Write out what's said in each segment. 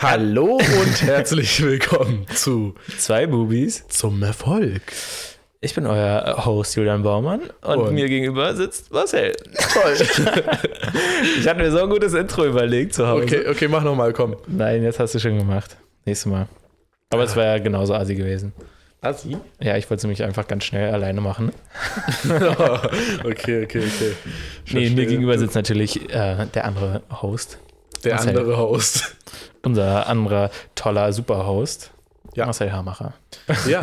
Hallo und herzlich willkommen zu Zwei Bubis. Zum Erfolg. Ich bin euer Host Julian Baumann und, Und- mir gegenüber sitzt Marcel. Toll. Ich hatte mir so ein gutes Intro überlegt zu Hause. Okay, okay, mach nochmal, komm. Nein, jetzt hast du schon gemacht. Nächstes Mal. Aber es wäre ja genauso assi gewesen. Assi? Ja, ich wollte es nämlich einfach ganz schnell alleine machen. okay, okay, okay. Nee, Verstehe. mir gegenüber sitzt natürlich äh, der andere Host. Der Marcel. andere Host. Unser anderer toller Superhost. Ja. Marcel Hamacher. Ja,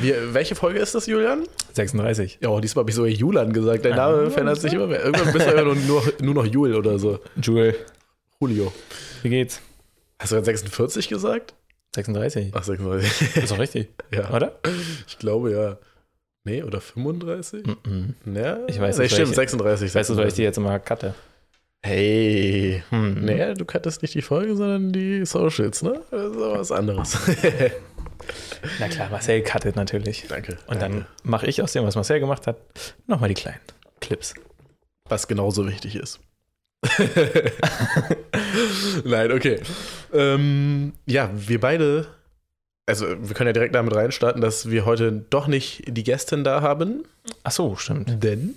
wir, welche Folge ist das, Julian? 36. Ja, oh, diesmal habe ich sogar Julian gesagt. Dein Name Ah, verändert sich immer mehr. Irgendwann bist du einfach nur, nur, nur noch Jul oder so. Jule, Julio. wie geht's? Hast du gerade 46 gesagt? 36. Ach, 36. Ist doch richtig, ja, oder? ich glaube ja. Nee, oder 35? Mhm. Ja, Ich weiß nee, nicht, stimmt, welche- 36. Weißt du, weil ich die jetzt immer cutte? Hey. Hm. Nee, du kattest nicht die Folge, sondern die Socials, ne? Das ist aber was anderes. Na klar, Marcel cuttet natürlich. danke. Und danke. dann mache ich aus dem, was Marcel gemacht hat, nochmal die kleinen Clips. Was genauso wichtig ist. Nein, okay. Ähm, ja, wir beide, also wir können ja direkt damit reinstarten, dass wir heute doch nicht die Gästin da haben. Ach so, stimmt. Denn?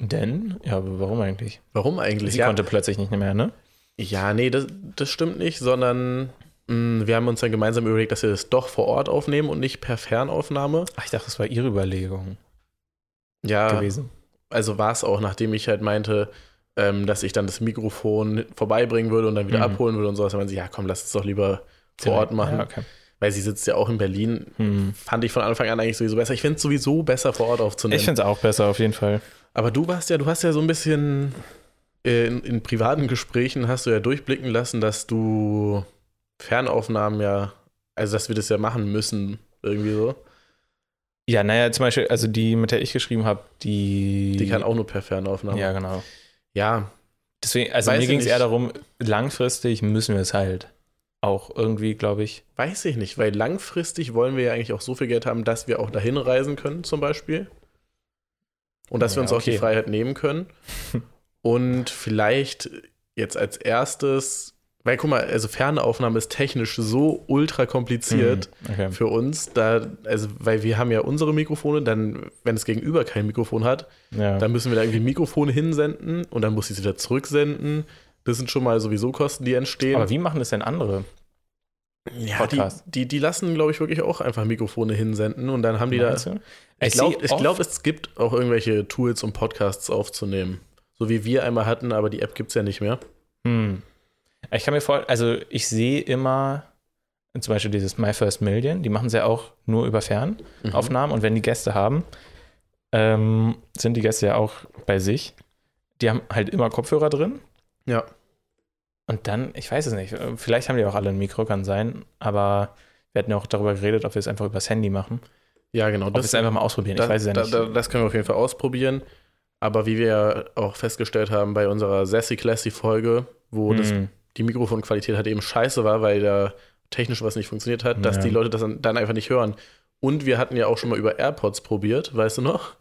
Denn? Ja, aber warum eigentlich? Warum eigentlich? Sie Ja, konnte plötzlich nicht mehr, ne? ja nee, das, das stimmt nicht, sondern mh, wir haben uns dann gemeinsam überlegt, dass wir das doch vor Ort aufnehmen und nicht per Fernaufnahme. Ach, ich dachte, das war ihre Überlegung Ja, gewesen. also war es auch, nachdem ich halt meinte, ähm, dass ich dann das Mikrofon vorbeibringen würde und dann wieder Mhm. abholen würde und sowas. Dann meinte sie, ja komm, lass es doch lieber vor Ort machen. Ja, okay. Weil sie sitzt ja auch in Berlin. Hm. Fand ich von Anfang an eigentlich sowieso besser. Ich finde es sowieso besser, vor Ort aufzunehmen. Ich finde es auch besser, auf jeden Fall. Aber du warst ja, du hast ja so ein bisschen äh, in, in privaten Gesprächen hast du ja durchblicken lassen, dass du Fernaufnahmen ja, also dass wir das ja machen müssen, irgendwie so. Ja, naja, zum Beispiel, also die, mit der ich geschrieben habe, die. Die kann auch nur per Fernaufnahme. Ja, genau. ja Deswegen, also Weiß mir ging es eher darum, langfristig müssen wir es halt auch irgendwie, glaube ich. Weiß ich nicht, weil langfristig wollen wir ja eigentlich auch so viel Geld haben, dass wir auch dahin reisen können, zum Beispiel. Und dass wir Ja, uns auch die okay. Freiheit nehmen können. Und vielleicht jetzt als erstes, weil guck mal, also Fernaufnahme ist technisch so ultra kompliziert Hm, Okay. für uns, da, also weil wir haben ja unsere Mikrofone, dann, wenn das Gegenüber kein Mikrofon hat, Ja. dann müssen wir da irgendwie Mikrofone hinsenden und dann muss ich sie wieder zurücksenden. Das sind schon mal sowieso Kosten, die entstehen. Aber wie machen das denn andere? Ja, die, Podcast. die, die lassen, glaube ich, wirklich auch einfach Mikrofone hinsenden und dann haben die da. Meinst du? Ich glaube, glaub, es gibt auch irgendwelche Tools, um Podcasts aufzunehmen. So wie wir einmal hatten, aber die App gibt es ja nicht mehr. Hm. Ich kann mir vor, also ich sehe immer zum Beispiel dieses My First Million, die machen es ja auch nur über Fernaufnahmen und wenn die Gäste haben, ähm, sind die Gäste ja auch bei sich. Die haben halt immer Kopfhörer drin Ja. Und dann, ich weiß es nicht, vielleicht haben die auch alle ein Mikro, kann sein, aber wir hatten ja auch darüber geredet, ob wir es einfach übers Handy machen. Ja, genau. Ob wir es einfach mal ausprobieren, da, ich weiß es ja da, nicht. Da, das können wir auf jeden Fall ausprobieren. Aber wie wir ja auch festgestellt haben bei unserer Sassy Classy Folge, wo das, Hm. die Mikrofonqualität halt eben scheiße war, weil da technisch was nicht funktioniert hat, dass Ja. die Leute das dann, einfach nicht hören. Und wir hatten ja auch schon mal über AirPods probiert, weißt du noch?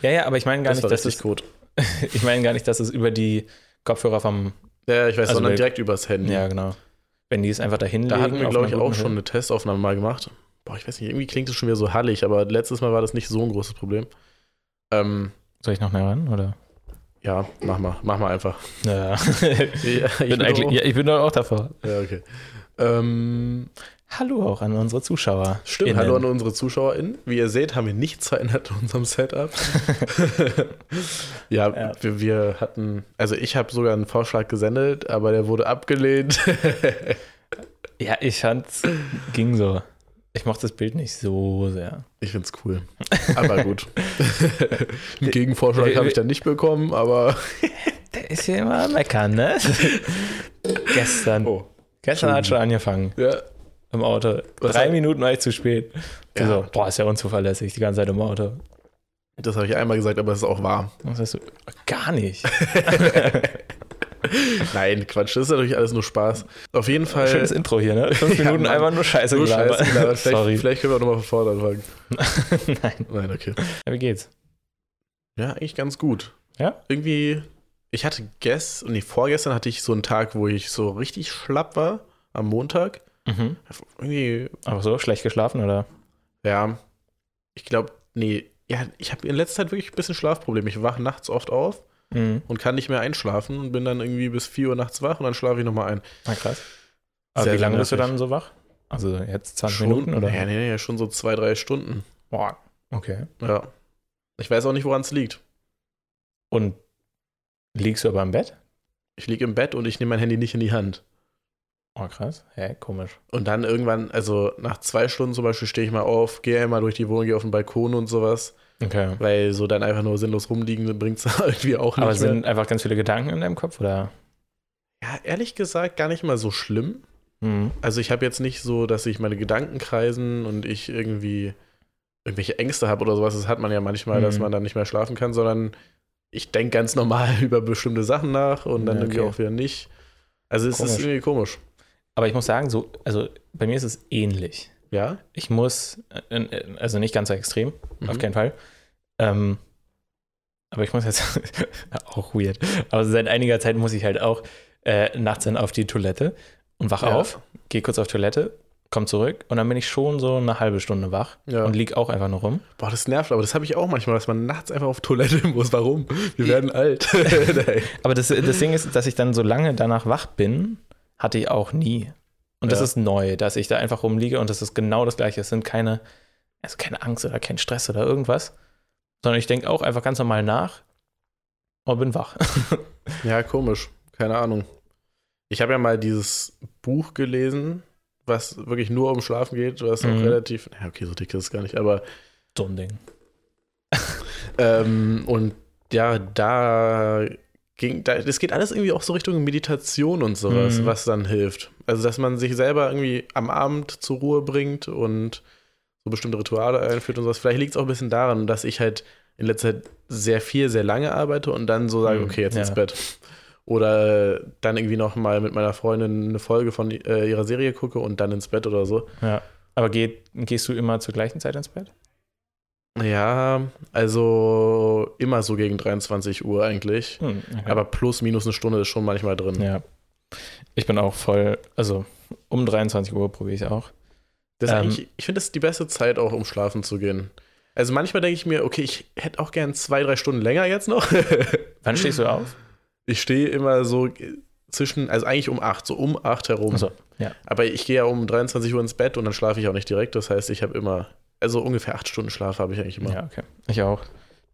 Ja, ja, aber ich meine gar das nicht, dass es, gut. ich meine gar nicht, dass es über die Kopfhörer vom, Ja, ich weiß, Also sondern direkt übers Handy. ja genau, wenn die es einfach dahin Da hatten wir, glaube ich, auch schon eine Testaufnahme mal gemacht. Boah, ich weiß nicht, irgendwie klingt es schon wieder so hallig, aber letztes Mal war das nicht so ein großes Problem. Ähm, Soll ich noch näher ran, oder? ja, mach mal, mach mal einfach. Ja. Ja, ich, bin eigentlich, auch, ja, ich bin doch auch davor. ja okay. Ähm, Hallo auch an unsere Zuschauer. stimmt, Innen. hallo an unsere ZuschauerInnen. Wie ihr seht, haben wir nichts verändert in unserem Setup. ja, Ja. Wir, wir hatten, also ich habe sogar einen Vorschlag gesendet, aber der wurde abgelehnt. Ja, ich fand's, ging so. Ich mochte das Bild nicht so sehr. Ich find's cool. Aber gut. Einen Gegenvorschlag habe ich dann nicht bekommen, aber. Der ist hier immer meckern, ne? gestern. Oh. gestern hat schon angefangen Ja. Im Auto. Was Drei hat- Minuten war ich zu spät. Ja. So, boah, ist ja unzuverlässig, die ganze Zeit im Auto. Das habe ich einmal gesagt, aber es ist auch wahr. Hast du? Gar nicht. Nein, Quatsch, das ist natürlich alles nur Spaß. Auf jeden Fall. Schönes Intro hier, ne? Fünf Ja, Minuten Mann. einfach nur Scheiße nur gelabert. Scheiße gelabert. Vielleicht, Sorry. vielleicht können wir auch nochmal von vorne anfangen. Nein. Nein, okay. Ja, wie geht's? Ja, eigentlich ganz gut. Ja? Irgendwie, ich hatte gestern, nee, vorgestern hatte ich so einen Tag, wo ich so richtig schlapp war, am Montag. Mhm. Irgendwie, Aber so, schlecht geschlafen oder? ja, ich glaube, nee, ja, ich habe in letzter Zeit wirklich ein bisschen Schlafprobleme. Ich wache nachts oft auf Mhm. und kann nicht mehr einschlafen und bin dann irgendwie bis 4 Uhr nachts wach und dann schlafe ich nochmal ein. Na krass. Aber Sehr, wie lange bist du dann so wach? Also jetzt 20 Schon- Minuten oder? Ja, nee, nee, schon so zwei, drei Stunden. Boah. Okay. Ja. Ich weiß auch nicht, woran es liegt. Und liegst du aber im Bett? Ich liege im Bett und ich nehme mein Handy nicht in die Hand. Oh, krass. Hä, komisch. Und dann irgendwann, also nach zwei Stunden zum Beispiel, stehe ich mal auf, gehe einmal durch die Wohnung, gehe auf den Balkon und sowas. Okay. Weil so dann einfach nur sinnlos rumliegen, bringt es irgendwie auch nicht Aber mehr. sind einfach ganz viele Gedanken in deinem Kopf oder? Ja, ehrlich gesagt, gar nicht mal so schlimm. Mhm. Also ich habe jetzt nicht so, dass sich meine Gedanken kreisen und ich irgendwie irgendwelche Ängste habe oder sowas. Das hat man ja manchmal, dass Mhm. man dann nicht mehr schlafen kann, sondern ich denke ganz normal über bestimmte Sachen nach und dann Ja, irgendwie okay. auch wieder nicht. Also es ist Komisch. irgendwie komisch. Aber ich muss sagen, so, also bei mir ist es ähnlich. Ja? Ich muss, äh, äh, also nicht ganz so extrem, auf Mhm. keinen Fall. Ähm, aber ich muss jetzt, auch weird, aber seit einiger Zeit muss ich halt auch äh, nachts dann auf die Toilette und wach Ja. auf, gehe kurz auf Toilette, komm zurück und dann bin ich schon so eine halbe Stunde wach Ja. und lieg auch einfach nur rum. Boah, das nervt, aber das habe ich auch manchmal, dass man nachts einfach auf Toilette muss. Warum? Wir werden alt. Aber das, das Ding ist, dass ich dann so lange danach wach bin, hatte ich auch nie. Und das Ja. ist neu, dass ich da einfach rumliege und das ist genau das Gleiche. Es sind keine, also keine Angst oder kein Stress oder irgendwas, sondern ich denke auch einfach ganz normal nach und bin wach. ja, komisch. Keine Ahnung. Ich habe ja mal dieses Buch gelesen, was wirklich nur um Schlafen geht, was auch Mhm. relativ, ja, okay, so dick ist es gar nicht, aber so ein Ding. Ähm, und ja, da da, das geht alles irgendwie auch so Richtung Meditation und sowas, Mhm. was dann hilft. Also, dass man sich selber irgendwie am Abend zur Ruhe bringt und so bestimmte Rituale einführt und sowas. Vielleicht liegt es auch ein bisschen daran, dass ich halt in letzter Zeit sehr viel, sehr lange arbeite und dann so sage, Mhm, okay, jetzt ins ja. Bett. Oder dann irgendwie noch mal mit meiner Freundin eine Folge von äh, ihrer Serie gucke und dann ins Bett oder so. Ja. Aber geht, gehst du immer zur gleichen Zeit ins Bett? Ja, also immer so gegen 23 Uhr eigentlich. Hm, okay. Aber plus, minus eine Stunde ist schon manchmal drin. ja. Ich bin auch voll, also um 23 Uhr probiere ich auch. Das ist Ähm, ich finde, das ist die beste Zeit auch, um schlafen zu gehen. Also manchmal denke ich mir, okay, ich hätte auch gern zwei, drei Stunden länger jetzt noch. Wann stehst du auf? ich stehe immer so zwischen, also eigentlich um acht, so um acht herum. Achso, ja. Aber ich gehe ja um 23 Uhr ins Bett und dann schlafe ich auch nicht direkt. Das heißt, ich habe immer, also ungefähr acht Stunden Schlaf habe ich eigentlich immer. Ja, okay. Ich auch.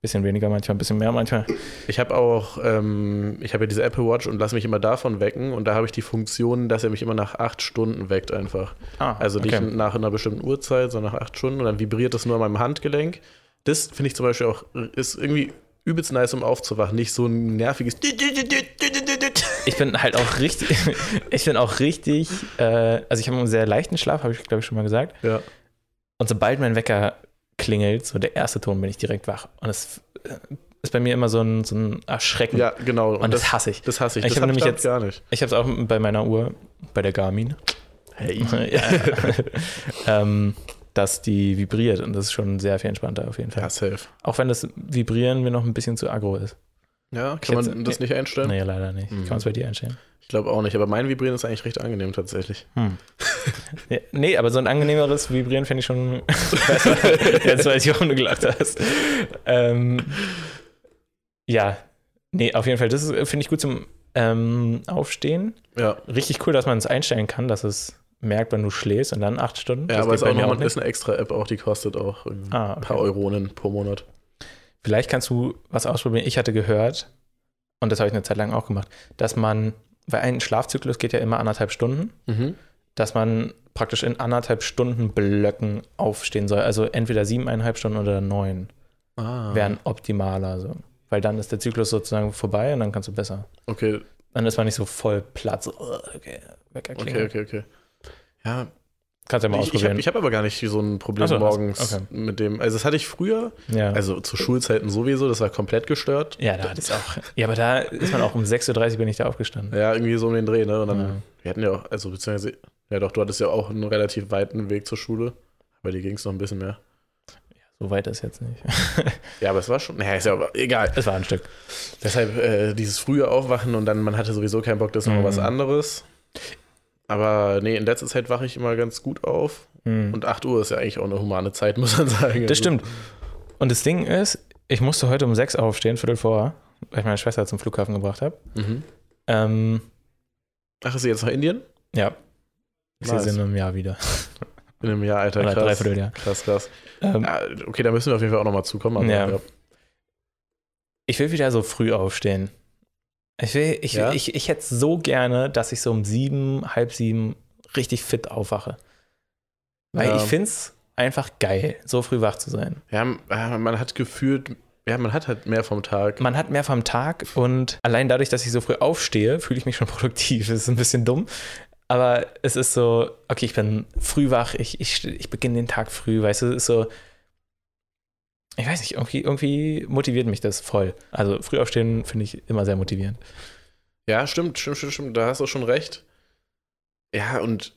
Bisschen weniger manchmal, ein bisschen mehr manchmal. Ich habe auch, ähm, ich habe ja diese Apple Watch und lasse mich immer davon wecken und da habe ich die Funktion, dass er mich immer nach acht Stunden weckt einfach. Ah, Also nicht nach einer bestimmten Uhrzeit, sondern nach acht Stunden und dann vibriert das nur an meinem Handgelenk. Das finde ich zum Beispiel auch, ist irgendwie übelst nice, um aufzuwachen. Nicht so ein nerviges. Ich bin halt auch richtig, ich bin auch richtig, äh, also ich habe einen sehr leichten Schlaf, habe ich glaube ich schon mal gesagt. Ja. Und sobald mein Wecker klingelt, so der erste Ton, bin ich direkt wach. Und das äh, ist bei mir immer so ein, so ein Erschrecken. ja, genau. Und das hasse ich. das hasse ich. Ich das habe hab nämlich ich jetzt- gar nicht. Ich habe es auch bei meiner Uhr, bei der Garmin, Hey. ähm, dass die vibriert und das ist schon sehr viel entspannter auf jeden Fall. Ja, safe. Auch wenn das Vibrieren mir noch ein bisschen zu aggro ist. Ja, kann man das nicht einstellen? Nee, leider nicht. Mhm. Kann man es bei dir einstellen? Ich glaube auch nicht, aber mein Vibrieren ist eigentlich recht angenehm tatsächlich. Hm. Ja, nee, aber so ein angenehmeres Vibrieren fände ich schon besser. Jetzt weiß ich, warum du gelacht hast. Ähm, ja, nee, auf jeden Fall, das finde ich gut zum ähm, Aufstehen. Ja, Richtig cool, dass man es einstellen kann, dass es merkt, wenn du schläfst und dann acht Stunden. ja das aber es ist, auch noch, ist eine extra App auch, die kostet auch ein Ah, paar okay. Euronen pro Monat. Vielleicht kannst du was ausprobieren. Ich hatte gehört, und das habe ich eine Zeit lang auch gemacht, dass man, weil ein Schlafzyklus geht ja immer anderthalb Stunden, Mhm. dass man praktisch in anderthalb Stunden Blöcken aufstehen soll. Also entweder siebeneinhalb Stunden oder neun Ah. wären optimaler. So. Weil dann ist der Zyklus sozusagen vorbei und dann kannst du besser. Okay, Dann ist man nicht so voll platt. So, okay, okay, okay, okay. Ja, Kannst ja mal ich, ich ausprobieren. habe hab aber gar nicht so ein Problem so, morgens okay. mit dem. Also, das hatte ich früher, ja. also zu Schulzeiten sowieso, das war komplett gestört. ja, da hat es auch. Ja, aber da ist man auch um 6.30 Uhr bin ich da aufgestanden. Ja, irgendwie so um den Dreh, ne? Und dann, Ja. wir hatten ja auch, also beziehungsweise, ja doch, du hattest ja auch einen relativ weiten Weg zur Schule. Bei dir ging es noch ein bisschen mehr. So weit ist jetzt nicht. Ja, aber es war schon, naja, ist ja aber egal. Es war ein Stück. Deshalb äh, dieses frühe Aufwachen und dann, man hatte sowieso keinen Bock, das ist noch Mhm. was anderes. Aber nee, in letzter Zeit wache ich immer ganz gut auf. Hm. Und 8 Uhr ist ja eigentlich auch eine humane Zeit, muss man sagen. Das stimmt. Und das Ding ist, ich musste heute um sechs aufstehen, Viertel vor, weil ich meine Schwester zum Flughafen gebracht habe. Mhm. Ähm, Ach, ist sie jetzt nach Indien? ja. Ich sehe Nice. sie in einem Jahr wieder. In einem Jahr, Alter. Oder Krass. dreiviertel Jahr. Krass, krass. Ähm, Ja, okay, da müssen wir auf jeden Fall auch nochmal zukommen. Aber, Ja. ja. Ich will wieder so früh aufstehen. Ich will, ich, Ja? ich, ich hätte so gerne, dass ich so um sieben, halb sieben richtig fit aufwache. Weil Ja. ich finde es einfach geil, so früh wach zu sein. Ja, man hat gefühlt, ja, man hat halt mehr vom Tag. Man hat mehr vom Tag und allein dadurch, dass ich so früh aufstehe, fühle ich mich schon produktiv. Das ist ein bisschen dumm. Aber es ist so, okay, ich bin früh wach, ich, ich, ich beginne den Tag früh, weißt du, es ist so, ich weiß nicht, irgendwie, irgendwie motiviert mich das voll. Also früh aufstehen finde ich immer sehr motivierend. Ja, stimmt, stimmt, stimmt, stimmt. Da hast du schon recht. Ja, und.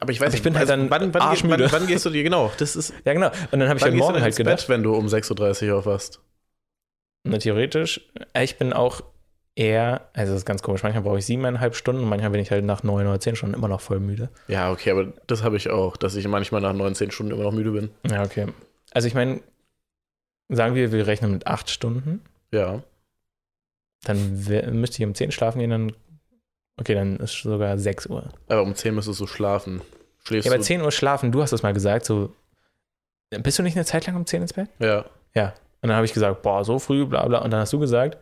Aber ich weiß Aber ich nicht, bin halt dann wann, wann, arschmüde. wann, wann gehst du dir, genau, das ist. Ja, genau. Und dann habe ich heute gehst du Morgen halt gedacht, Bett, wenn du um 6.30 Uhr aufwachst? na, theoretisch, äh, ich bin auch eher, also das ist ganz komisch, manchmal brauche ich siebeneinhalb Stunden und manchmal bin ich halt nach neun oder zehn Stunden immer noch voll müde. Ja, okay, aber das habe ich auch, dass ich manchmal nach 19 Stunden immer noch müde bin. Ja, okay. Also ich meine, sagen wir, wir rechnen mit acht Stunden, Ja. dann müsste ich um zehn schlafen gehen, dann, okay, dann ist sogar sechs Uhr. Aber um 10 müsstest du schlafen. Schläfst Ja, bei? 10 Uhr schlafen, du hast das mal gesagt, so, bist du nicht eine Zeit lang um 10 ins Bett? Ja. Und dann habe ich gesagt, boah, so früh, bla bla. Und dann hast du gesagt,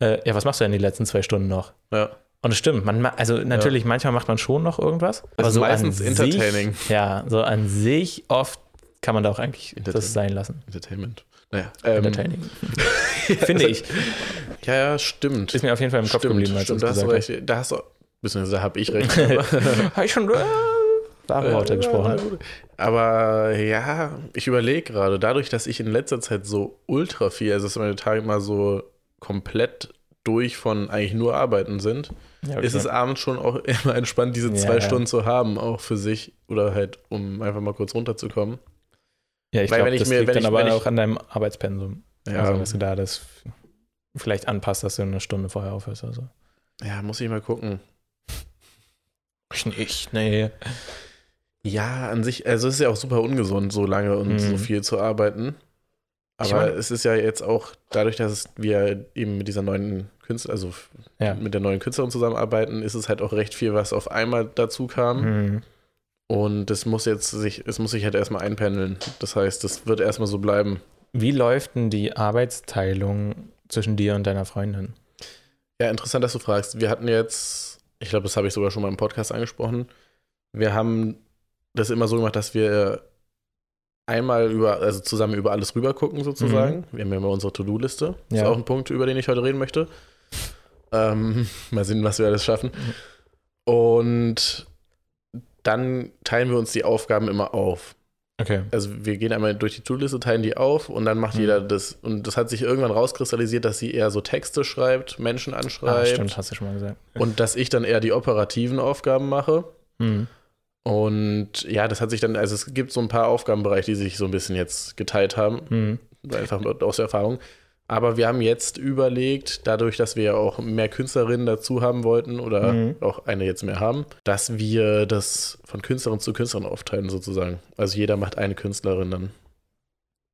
äh, ja, was machst du denn die letzten zwei Stunden noch? Ja. Und es stimmt, man, ma- also natürlich, manchmal macht man schon noch irgendwas. Das ist so meistens an entertaining. Sich, ja, so an sich oft kann man da auch eigentlich das sein lassen. Entertainment. Naja. Ähm, Entertaining. Finde ich. Ja, ja, stimmt. Ist mir auf jeden Fall im Kopf stimmt, geblieben, als stimmt, du da hast du gesagt recht. Da hast du, beziehungsweise habe ich recht. Habe ich schon äh, wahre Worte gesprochen. Aber ja, ich überlege gerade, dadurch, dass ich in letzter Zeit so ultra viel, also dass meine Tage mal so komplett durch von eigentlich nur Arbeiten sind, Ja, ist es abends schon auch immer entspannt, diese Ja, zwei ja. Stunden zu haben, auch für sich oder halt, um einfach mal kurz runterzukommen. Ja, ich glaube, wenn ich das mir- liegt wenn dann ich- aber wenn ich- auch an deinem Arbeitspensum. Ja, Also, dass du da das vielleicht anpasst, dass du eine Stunde vorher aufhörst oder so. ja muss ich mal gucken. Ich nicht, nee. Ja, an sich, also es ist ja auch super ungesund, so lange und Mhm. so viel zu arbeiten. Ich Aber meine- es ist ja jetzt auch dadurch, dass wir eben mit dieser neuen Künstler, also Ja. mit der neuen Künstlerin zusammenarbeiten, ist es halt auch recht viel, was auf einmal dazu kam. Hm. Und das muss jetzt sich, es muss sich halt erstmal einpendeln. Das heißt, das wird erstmal so bleiben. Wie läuft denn die Arbeitsteilung zwischen dir und deiner Freundin? Ja, interessant, dass du fragst. Wir hatten jetzt, ich glaube, das habe ich sogar schon mal im Podcast angesprochen. Wir haben das immer so gemacht, dass wir einmal über, also zusammen über alles rüber gucken, sozusagen. Wir haben ja immer unsere To-Do-Liste. Das Ja. ist auch ein Punkt, über den ich heute reden möchte. Ähm, mal sehen, was wir alles schaffen. Und dann teilen wir uns die Aufgaben immer auf. Okay. Also wir gehen einmal durch die To-Do-Liste, teilen die auf und dann macht Mhm. jeder das. Und das hat sich irgendwann rauskristallisiert, dass sie eher so Texte schreibt, Menschen Ah, anschreibt. stimmt, hast du schon mal gesagt. Und dass ich dann eher die operativen Aufgaben mache. Hm. Und ja, das hat sich dann, also es gibt so ein paar Aufgabenbereiche, die sich so ein bisschen jetzt geteilt haben, Hm. einfach aus der Erfahrung. Aber wir haben jetzt überlegt, dadurch, dass wir ja auch mehr Künstlerinnen dazu haben wollten oder Mhm. auch eine jetzt mehr haben, dass wir das von Künstlerin zu Künstlerin aufteilen sozusagen. Also jeder macht eine Künstlerin dann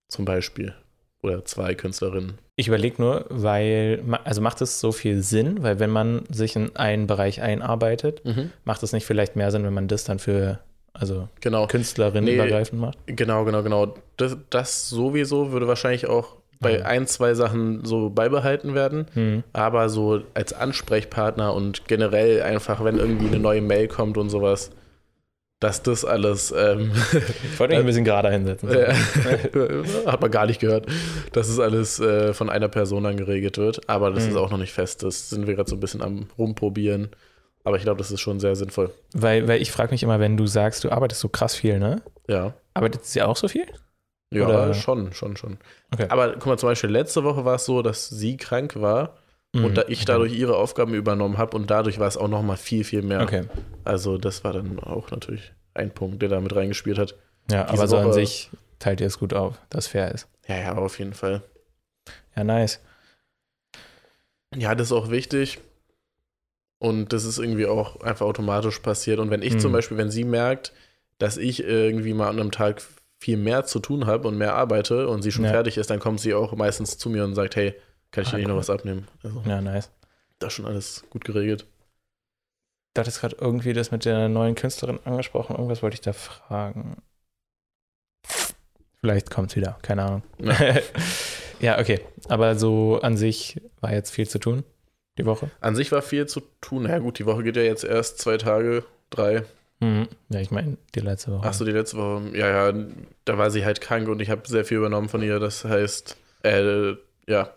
zum Beispiel oder zwei Künstlerinnen. Ich überlege nur, weil, also macht es so viel Sinn, weil wenn man sich in einen Bereich einarbeitet, macht es nicht vielleicht mehr Sinn, wenn man das dann für, also Genau. Künstlerin Nee. übergreifend macht? Genau, genau, genau. Das, das sowieso würde wahrscheinlich auch bei ein, zwei Sachen so beibehalten werden. Hm. Aber so als Ansprechpartner und generell einfach, wenn irgendwie eine neue Mail kommt und sowas, dass das alles, ähm, Ich wollte mich ein bisschen gerader hinsetzen. äh, hat man gar nicht gehört, dass es alles äh, von einer Person dann geregelt wird. Aber das Mhm. ist auch noch nicht fest. Das sind wir gerade so ein bisschen am Rumprobieren. Aber ich glaube, das ist schon sehr sinnvoll. Weil, weil ich frage mich immer, wenn du sagst, du arbeitest so krass viel, ne? Ja. Arbeitet sie auch so viel? Ja, Oder- schon, schon, schon. Okay. Aber guck mal, zum Beispiel letzte Woche war es so, dass sie krank war Mhm. und da ich Okay. dadurch ihre Aufgaben übernommen habe und dadurch war es auch noch mal viel, viel mehr. Okay. Also das war dann auch natürlich ein Punkt, der da mit reingespielt hat. Ja, Diese aber so an Woche- sich teilt ihr es gut auf, dass fair ist. Ja, ja, auf jeden Fall. Ja, nice. Ja, das ist auch wichtig. Und das ist irgendwie auch einfach automatisch passiert. Und wenn ich Mhm. zum Beispiel, wenn sie merkt, dass ich irgendwie mal an einem Tag viel mehr zu tun habe und mehr arbeite und sie schon Ja. fertig ist, dann kommt sie auch meistens zu mir und sagt, hey, kann ich Ah, dir nicht noch cool. was abnehmen? Also, Ja, nice. das ist schon alles gut geregelt. Du hattest gerade irgendwie das mit der neuen Künstlerin angesprochen. Irgendwas wollte ich da fragen. Vielleicht kommt es wieder, keine Ahnung. Ja. ja, okay. Aber so an sich war jetzt viel zu tun die Woche. An sich war viel zu tun. Na ja, gut, die Woche geht ja jetzt erst zwei Tage, drei. Mhm. Ja, ich meine, die letzte Woche. Achso, die letzte Woche, ja, ja, da war sie halt krank und ich habe sehr viel übernommen von ihr. Das heißt, äh, ja,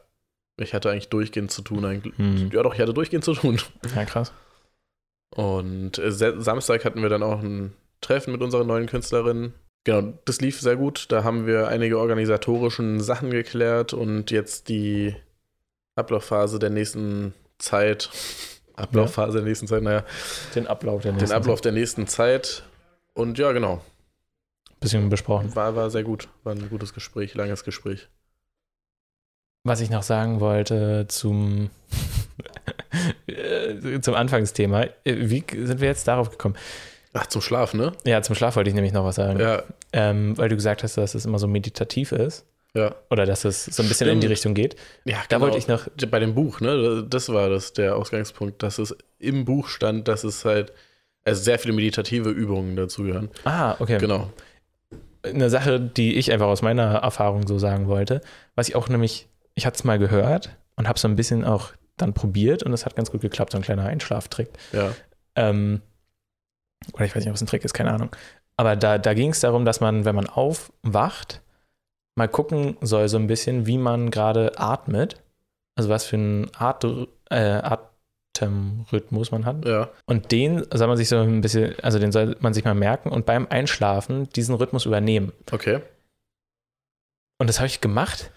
ich hatte eigentlich durchgehend zu tun. Eigentlich. Mhm. Ja, doch, ich hatte durchgehend zu tun. Ja, krass. Und äh, Samstag hatten wir dann auch ein Treffen mit unserer neuen Künstlerin. Genau, das lief sehr gut. Da haben wir einige organisatorischen Sachen geklärt und jetzt die Ablaufphase der nächsten Zeit. Ablaufphase der nächsten Zeit, naja, Den Ablauf der den nächsten Ablauf der nächsten Zeit. Und ja, genau. Bisschen besprochen. War, war sehr gut. War ein gutes Gespräch, langes Gespräch. Was ich noch sagen wollte zum, zum Anfangsthema. Wie sind wir jetzt darauf gekommen? Ach, zum Schlaf, ne? Ja, zum Schlaf wollte ich nämlich noch was sagen. Ja, Ähm, weil du gesagt hast, dass es immer so meditativ ist. Ja. Oder dass es so ein bisschen in die Stimmt. Richtung geht. Ja, Da genau. wollte ich noch. Bei dem Buch, ne? Das war das, der Ausgangspunkt, dass es im Buch stand, dass es halt also sehr viele meditative Übungen dazugehören. Ah, okay. Genau. Eine Sache, die ich einfach aus meiner Erfahrung so sagen wollte, was ich auch nämlich, ich hatte es mal gehört und habe so ein bisschen auch dann probiert und es hat ganz gut geklappt, so ein kleiner Einschlaftrick. Ja. Ähm, oder ich weiß nicht, ob es ein Trick ist, keine Ahnung. Aber da, da ging es darum, dass man, wenn man aufwacht, mal gucken soll, so ein bisschen, wie man gerade atmet. Also was für einen At äh, Atemrhythmus man hat. Ja. Und den soll man sich so ein bisschen, also den soll man sich mal merken und beim Einschlafen diesen Rhythmus übernehmen. Okay. Und das habe ich gemacht.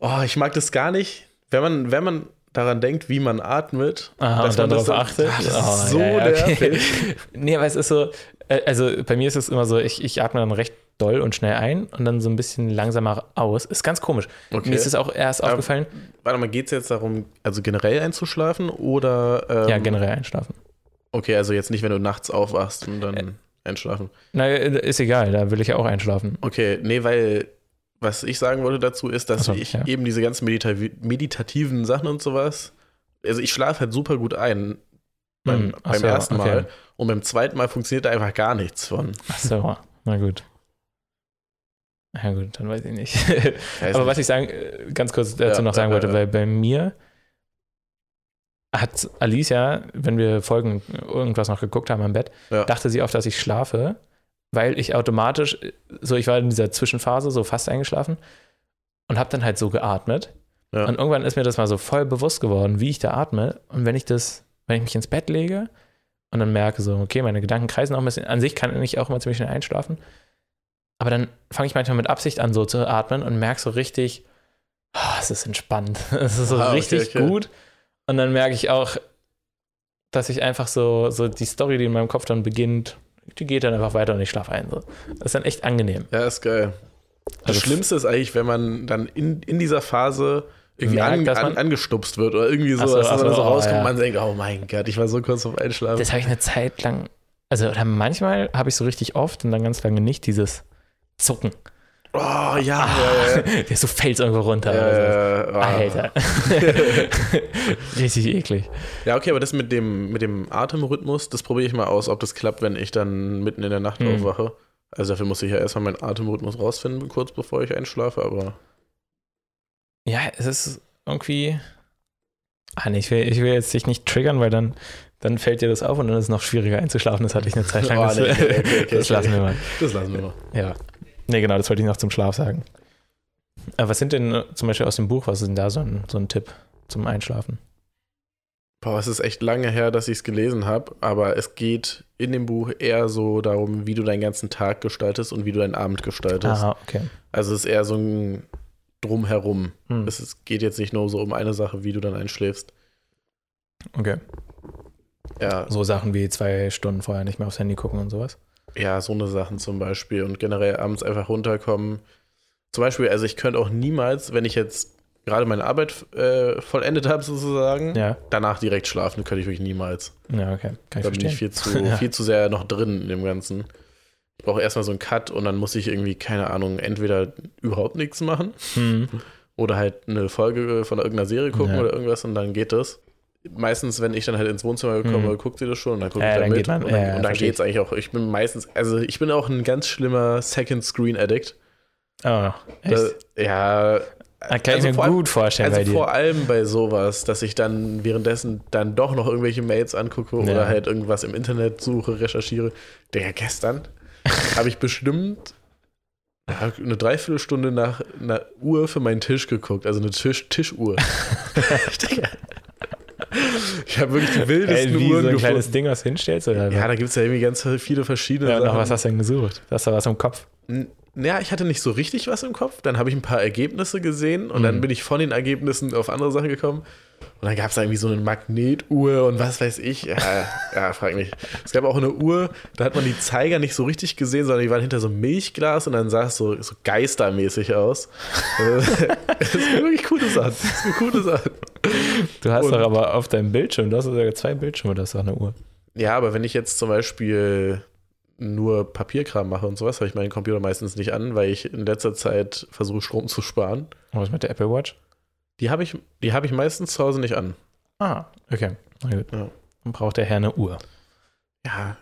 Oh, ich mag das gar nicht, wenn man, wenn man daran denkt, wie man atmet, Aha, dass man darauf achtet. Ah, das Oh, ist so ja, ja, okay. nervig. nee, aber es ist so, äh, also bei mir ist es immer so, ich, ich atme dann recht doll und schnell ein und dann so ein bisschen langsamer aus. Ist ganz komisch. Okay. Mir ist es auch erst Ja. aufgefallen, Warte mal, geht es jetzt darum, also generell einzuschlafen oder? Ähm, ja, generell einschlafen. Okay, also jetzt nicht, wenn du nachts aufwachst und dann Äh. einschlafen. Na, äh, ist egal, da will ich ja auch einschlafen. Okay, nee, weil was ich sagen wollte dazu ist, dass so, ich ja. eben diese ganzen medita meditativen Sachen und sowas, also ich schlafe halt super gut ein beim, ach beim so, ersten okay. Mal und beim zweiten Mal funktioniert da einfach gar nichts von. Ach so, na gut. Ja gut, dann weiß ich nicht. Weiß Aber nicht. was ich sagen, äh, ganz kurz dazu Ja, noch sagen ja, wollte, ja. weil bei mir hat Alicia, wenn wir Folgen irgendwas noch geguckt haben am Bett, dachte sie oft, dass ich schlafe, weil ich automatisch, so ich war in dieser Zwischenphase so fast eingeschlafen und habe dann halt so geatmet. Und irgendwann ist mir das mal so voll bewusst geworden, wie ich da atme. Und wenn ich das, wenn ich mich ins Bett lege und dann merke so, okay, meine Gedanken kreisen auch ein bisschen, an sich kann ich auch immer ziemlich schnell einschlafen. Aber dann fange ich manchmal mit Absicht an, so zu atmen und merke so richtig, ah, es ist entspannt. Es ist so Ah, okay, richtig okay. gut. Und dann merke ich auch, dass ich einfach so, so die Story, die in meinem Kopf dann beginnt, die geht dann einfach weiter und ich schlafe ein. So. Das ist dann echt angenehm. Ja, ist geil. Das Also- Schlimmste ist eigentlich, wenn man dann in, in dieser Phase irgendwie Merkt, an, an, angestupst wird oder irgendwie so, dass ach man so, oh, rauskommt ja. und man denkt, oh mein Gott, ich war so kurz vorm Einschlafen. Das habe ich eine Zeit lang, also oder manchmal habe ich so richtig oft und dann ganz lange nicht dieses Zucken. oh, ja, ja, Ah, ja. Der ist so fällt irgendwo runter. so. Äh, ah. Alter. richtig eklig. Ja, okay, aber das mit dem, mit dem Atemrhythmus, das probiere ich mal aus, ob das klappt, wenn ich dann mitten in der Nacht Hm. aufwache. Also dafür muss ich ja erstmal meinen Atemrhythmus rausfinden, kurz bevor ich einschlafe, aber Ja, es ist irgendwie. Ah, nee, ich will, ich will jetzt dich nicht triggern, weil dann, dann fällt dir das auf und dann ist es noch schwieriger einzuschlafen. Das hatte ich eine Zeit lang. Oh, das, nee, okay, okay, okay, das lassen okay. wir mal. das lassen wir mal. Ja. Nee, genau, das wollte ich noch zum Schlaf sagen. Aber was sind denn äh, zum Beispiel aus dem Buch, was ist denn da so ein, so ein Tipp zum Einschlafen? Boah, es ist echt lange her, dass ich es gelesen habe, aber es geht in dem Buch eher so darum, wie du deinen ganzen Tag gestaltest und wie du deinen Abend gestaltest. Aha, okay. Also es ist eher so ein Drumherum. Hm, Es ist, geht jetzt nicht nur so um eine Sache, wie du dann einschläfst. okay. Ja, So Sachen wie zwei Stunden vorher nicht mehr aufs Handy gucken und sowas. Ja, so eine Sachen zum Beispiel und generell abends einfach runterkommen. Zum Beispiel, also ich könnte auch niemals, wenn ich jetzt gerade meine Arbeit äh, vollendet habe, sozusagen, Ja, danach direkt schlafen, könnte ich wirklich niemals. ja, okay. Kann ich Da bin ich viel zu, Ja. viel zu sehr noch drin in dem Ganzen. Ich brauche erstmal so einen Cut und dann muss ich irgendwie, keine Ahnung, entweder überhaupt nichts machen Hm. oder halt eine Folge von irgendeiner Serie gucken Ja. oder irgendwas und dann geht das. Meistens, wenn ich dann halt ins Wohnzimmer komme, Mhm. guckt sie das schon und dann gucke Ja, ich da dann mit geht man- und dann, ja, und dann geht's eigentlich auch. Ich bin meistens, also ich bin auch ein ganz schlimmer Second Screen Addict. Oh, echt? Da, ja, Ah, kann also ich mir vor gut vorstellen also bei dir. vor allem bei sowas, dass ich dann währenddessen dann doch noch irgendwelche Mails angucke Ja. oder halt irgendwas im Internet suche, recherchiere. Der gestern habe ich bestimmt eine Dreiviertelstunde nach einer Uhr für meinen Tisch geguckt, also eine Tisch Tischuhr. Ich habe wirklich die wildesten Ey, wie so Uhren ein gefunden. kleines Ding, was hinstellst? Oder Ja, da gibt es ja irgendwie ganz viele verschiedene ja, Sachen. was hast du denn gesucht? Du hast da was im Kopf. N- Ja, ich hatte nicht so richtig was im Kopf. Dann habe ich ein paar Ergebnisse gesehen und dann Mhm. bin ich von den Ergebnissen auf andere Sachen gekommen. Und dann gab es irgendwie so eine Magnetuhr und was weiß ich. Ja, ja, frag mich. Es gab auch eine Uhr, da hat man die Zeiger nicht so richtig gesehen, sondern die waren hinter so einem Milchglas und dann sah es so, so geistermäßig aus. das ist wirklich coole Sachen. Das ist eine coole Sache. Du hast Und- doch aber auf deinem Bildschirm, du hast sogar zwei Bildschirme, das ist doch eine Uhr. Ja, aber wenn ich jetzt zum Beispiel nur Papierkram mache und sowas, habe ich meinen Computer meistens nicht an, weil ich in letzter Zeit versuche, Strom zu sparen. Und was mit der Apple Watch? Die habe ich, die habe ich meistens zu Hause nicht an. Ah, okay. Na gut. Ja. Dann braucht der Herr eine Uhr. Ja,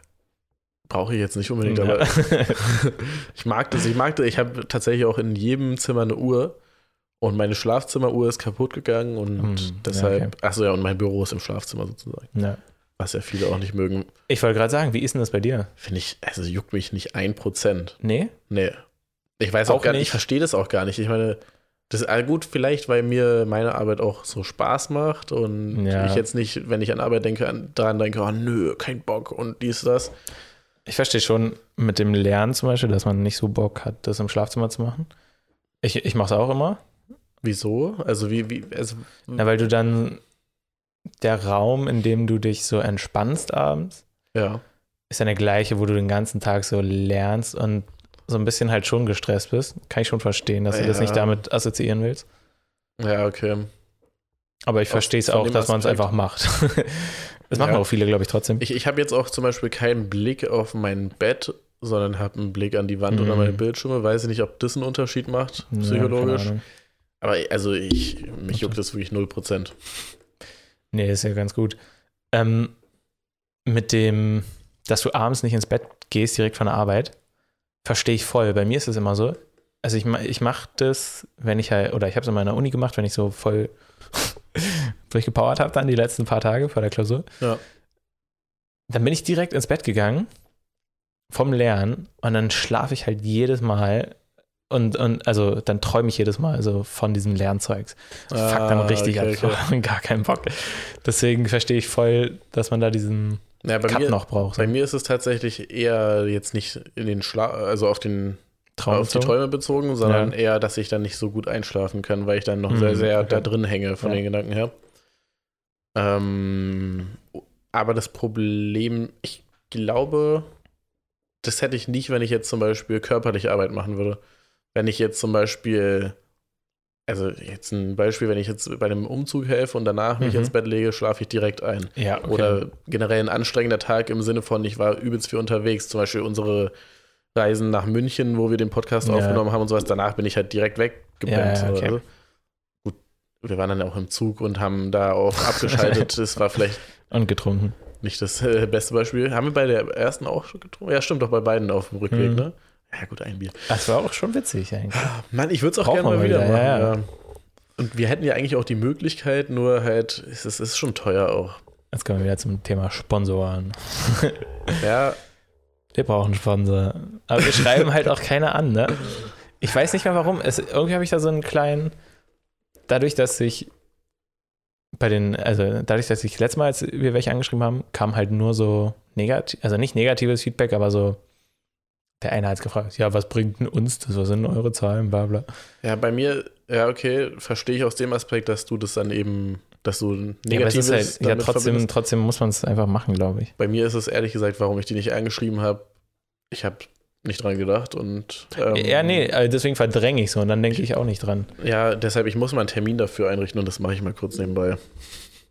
brauche ich jetzt nicht unbedingt, Ja. aber ich mag das. Ich mag das. Ich habe tatsächlich auch in jedem Zimmer eine Uhr und meine Schlafzimmeruhr ist kaputt gegangen und Hm, deshalb, okay. achso ja, und mein Büro ist im Schlafzimmer sozusagen, ja. was ja viele auch nicht mögen. Ich wollte gerade sagen, wie ist denn das bei dir? Finde ich, also juckt mich nicht ein Prozent. Nee? Nee. Ich weiß auch, Auch gar nicht, ich verstehe das auch gar nicht. Ich meine, das ist ah, gut, vielleicht, weil mir meine Arbeit auch so Spaß macht und Ja. ich jetzt nicht, wenn ich an Arbeit denke, an, daran denke, oh nö, kein Bock und dies, das. Ich verstehe schon mit dem Lernen zum Beispiel, dass man nicht so Bock hat, das im Schlafzimmer zu machen. Ich, ich mache es auch immer. Wieso? Also wie, wie, also, Na, weil du dann der Raum, in dem du dich so entspannst abends, ja. ist ja der gleiche, wo du den ganzen Tag so lernst und so ein bisschen halt schon gestresst bist. Kann ich schon verstehen, dass du das Ja. nicht damit assoziieren willst. Ja, okay. Aber ich verstehe es auch, dass man es einfach macht. Das machen Ja. auch viele, glaube ich, trotzdem. Ich, ich habe jetzt auch zum Beispiel keinen Blick auf mein Bett, sondern habe einen Blick an die Wand oder Mhm. meine Bildschirme. Weiß ich nicht, ob das einen Unterschied macht, Ja, psychologisch. Ahnung. Aber also ich, mich juckt das wirklich 0%. Nee, ist ja ganz gut. Ähm, mit dem, dass du abends nicht ins Bett gehst, direkt von der Arbeit, verstehe ich voll. Bei mir ist es immer so. Also ich, ich mache das, wenn ich halt, oder ich habe es in meiner Uni gemacht, wenn ich so voll durchgepowert habe dann die letzten paar Tage vor der Klausur. Ja. Dann bin ich direkt ins Bett gegangen vom Lernen und dann schlafe ich halt jedes Mal und, und also dann träume ich jedes Mal so von diesem Lernzeugs. Fuck dann Ah, richtig okay, ab. okay. Gar keinen Bock. Deswegen verstehe ich voll, dass man da diesen Ja, bei, Cut mir, noch braucht. bei mir ist es tatsächlich eher jetzt nicht in den Schlaf, also auf den Traum auf die Träume bezogen, sondern Ja. eher, dass ich dann nicht so gut einschlafen kann, weil ich dann noch Mhm, sehr, sehr okay. da drin hänge von Ja. den Gedanken her. Ähm, aber das Problem, ich glaube, das hätte ich nicht, wenn ich jetzt zum Beispiel körperliche Arbeit machen würde. Wenn ich jetzt zum Beispiel, also jetzt ein Beispiel, wenn ich jetzt bei einem Umzug helfe und danach mich Mhm. ins Bett lege, schlafe ich direkt ein. Ja, okay. Oder generell ein anstrengender Tag im Sinne von, ich war übelst viel unterwegs. Zum Beispiel unsere Reisen nach München, wo wir den Podcast Ja. aufgenommen haben und sowas. Danach bin ich halt direkt weggepennt. Ja, okay. Gut, wir waren dann auch im Zug und haben da auch abgeschaltet. das war vielleicht Und getrunken. nicht das äh, beste Beispiel. Haben wir bei der ersten auch schon getrunken? Ja, stimmt, doch bei beiden auf dem Rückweg, Mhm. ne? Ja, gut, ein Bier. Das war auch schon witzig eigentlich. Mann, ich würde es auch gerne mal wieder wieder, machen. ja, Ja, ja. Und wir hätten ja eigentlich auch die Möglichkeit, nur halt, es ist, es ist schon teuer auch. Jetzt kommen wir wieder zum Thema Sponsoren. Ja, Wir brauchen Sponsor. Aber wir schreiben halt auch keine an, ne? Ich weiß nicht mehr warum. Es, irgendwie habe ich da so einen kleinen. Dadurch, dass ich bei den, also dadurch, dass ich letztes Mal, als wir welche angeschrieben haben, kam halt nur so negativ, also nicht negatives Feedback, aber so, der eine hat gefragt, ja, was bringt denn uns das? Was sind eure Zahlen? Bla bla. Ja, bei mir, ja, okay, verstehe ich aus dem Aspekt, dass du das dann eben, dass du Ja, negatives ist halt, ja, trotzdem, verbindest. trotzdem muss man es einfach machen, glaube ich. Bei mir ist es ehrlich gesagt, warum ich die nicht eingeschrieben habe. Ich habe nicht dran gedacht und. Ähm, ja, nee, äh, deswegen verdränge ich so und dann denke ich auch nicht dran. Ja, deshalb, ich muss mal einen Termin dafür einrichten und das mache ich mal kurz nebenbei.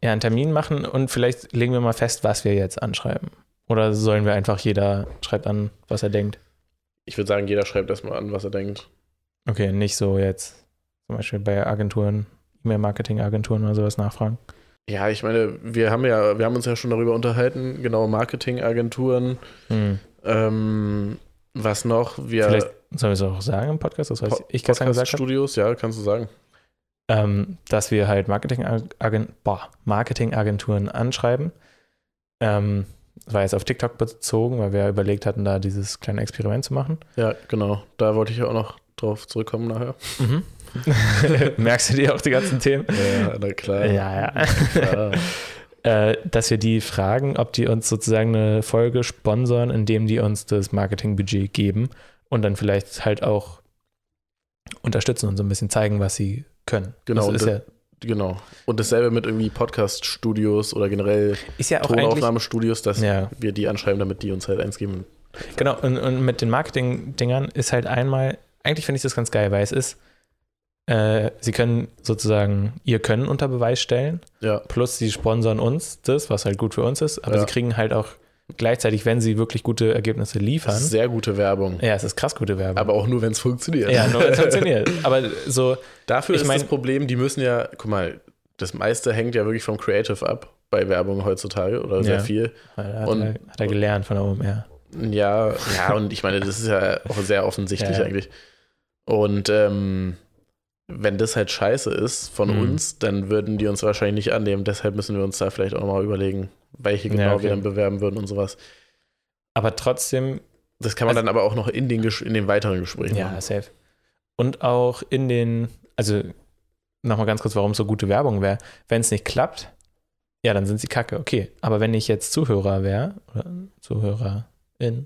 Ja, einen Termin machen und vielleicht legen wir mal fest, was wir jetzt anschreiben. Oder sollen wir einfach, jeder schreibt an, was er denkt? Ich würde sagen, jeder schreibt erstmal an, was er denkt. Okay, nicht so jetzt zum Beispiel bei Agenturen, E-Mail-Marketing-Agenturen oder sowas nachfragen. Ja, ich meine, wir haben ja, wir haben uns ja schon darüber unterhalten, genau, Marketingagenturen. Hm. Ähm, was noch? Wir Vielleicht sollen wir es auch sagen im Podcast, das weiß ich gestern gesagt Studios, ja, kannst du sagen. Ähm, dass wir halt Marketingagenturen Marketing anschreiben. Ähm, das war jetzt auf TikTok bezogen, weil wir überlegt hatten, da dieses kleine Experiment zu machen. Ja, genau. Da wollte ich auch noch drauf zurückkommen nachher. Mhm. Merkst du dir auch die ganzen Themen? Ja, na klar. Ja, ja. Klar. äh, dass wir die fragen, ob die uns sozusagen eine Folge sponsern, indem die uns das Marketingbudget geben und dann vielleicht halt auch unterstützen und so ein bisschen zeigen, was sie können. Genau. Das ist ja Genau. Und dasselbe mit irgendwie Podcast-Studios oder generell ja Tonaufnahmestudios, dass ja. wir die anschreiben, damit die uns halt eins geben. Genau, und, und mit den Marketing-Dingern ist halt einmal, eigentlich finde ich das ganz geil, weil es ist, äh, sie können sozusagen ihr Können unter Beweis stellen. Ja. Plus sie sponsern uns das, was halt gut für uns ist, aber ja. sie kriegen halt auch gleichzeitig, wenn sie wirklich gute Ergebnisse liefern. sehr gute Werbung. Ja, es ist krass gute Werbung. Aber auch nur, wenn es funktioniert. Ja, nur wenn es funktioniert. Aber so. Dafür ist mein, das Problem, die müssen ja, guck mal, das meiste hängt ja wirklich vom Creative ab bei Werbung heutzutage oder sehr ja. viel. Hat, und, er, hat er gelernt von oben, ja. Ja, ja, und ich meine, das ist ja auch sehr offensichtlich ja. eigentlich. Und ähm, wenn das halt scheiße ist von mhm. uns, dann würden die uns wahrscheinlich nicht annehmen. Deshalb müssen wir uns da vielleicht auch mal überlegen, welche genau ja, okay. wir dann bewerben würden und sowas. Aber trotzdem. Das kann man also, dann aber auch noch in den, in den weiteren Gesprächen ja, machen. Ja, safe. Und auch in den, also nochmal ganz kurz, warum so gute Werbung wäre. Wenn es nicht klappt, ja, dann sind sie kacke, okay. Aber wenn ich jetzt Zuhörer wäre, oder Zuhörerin,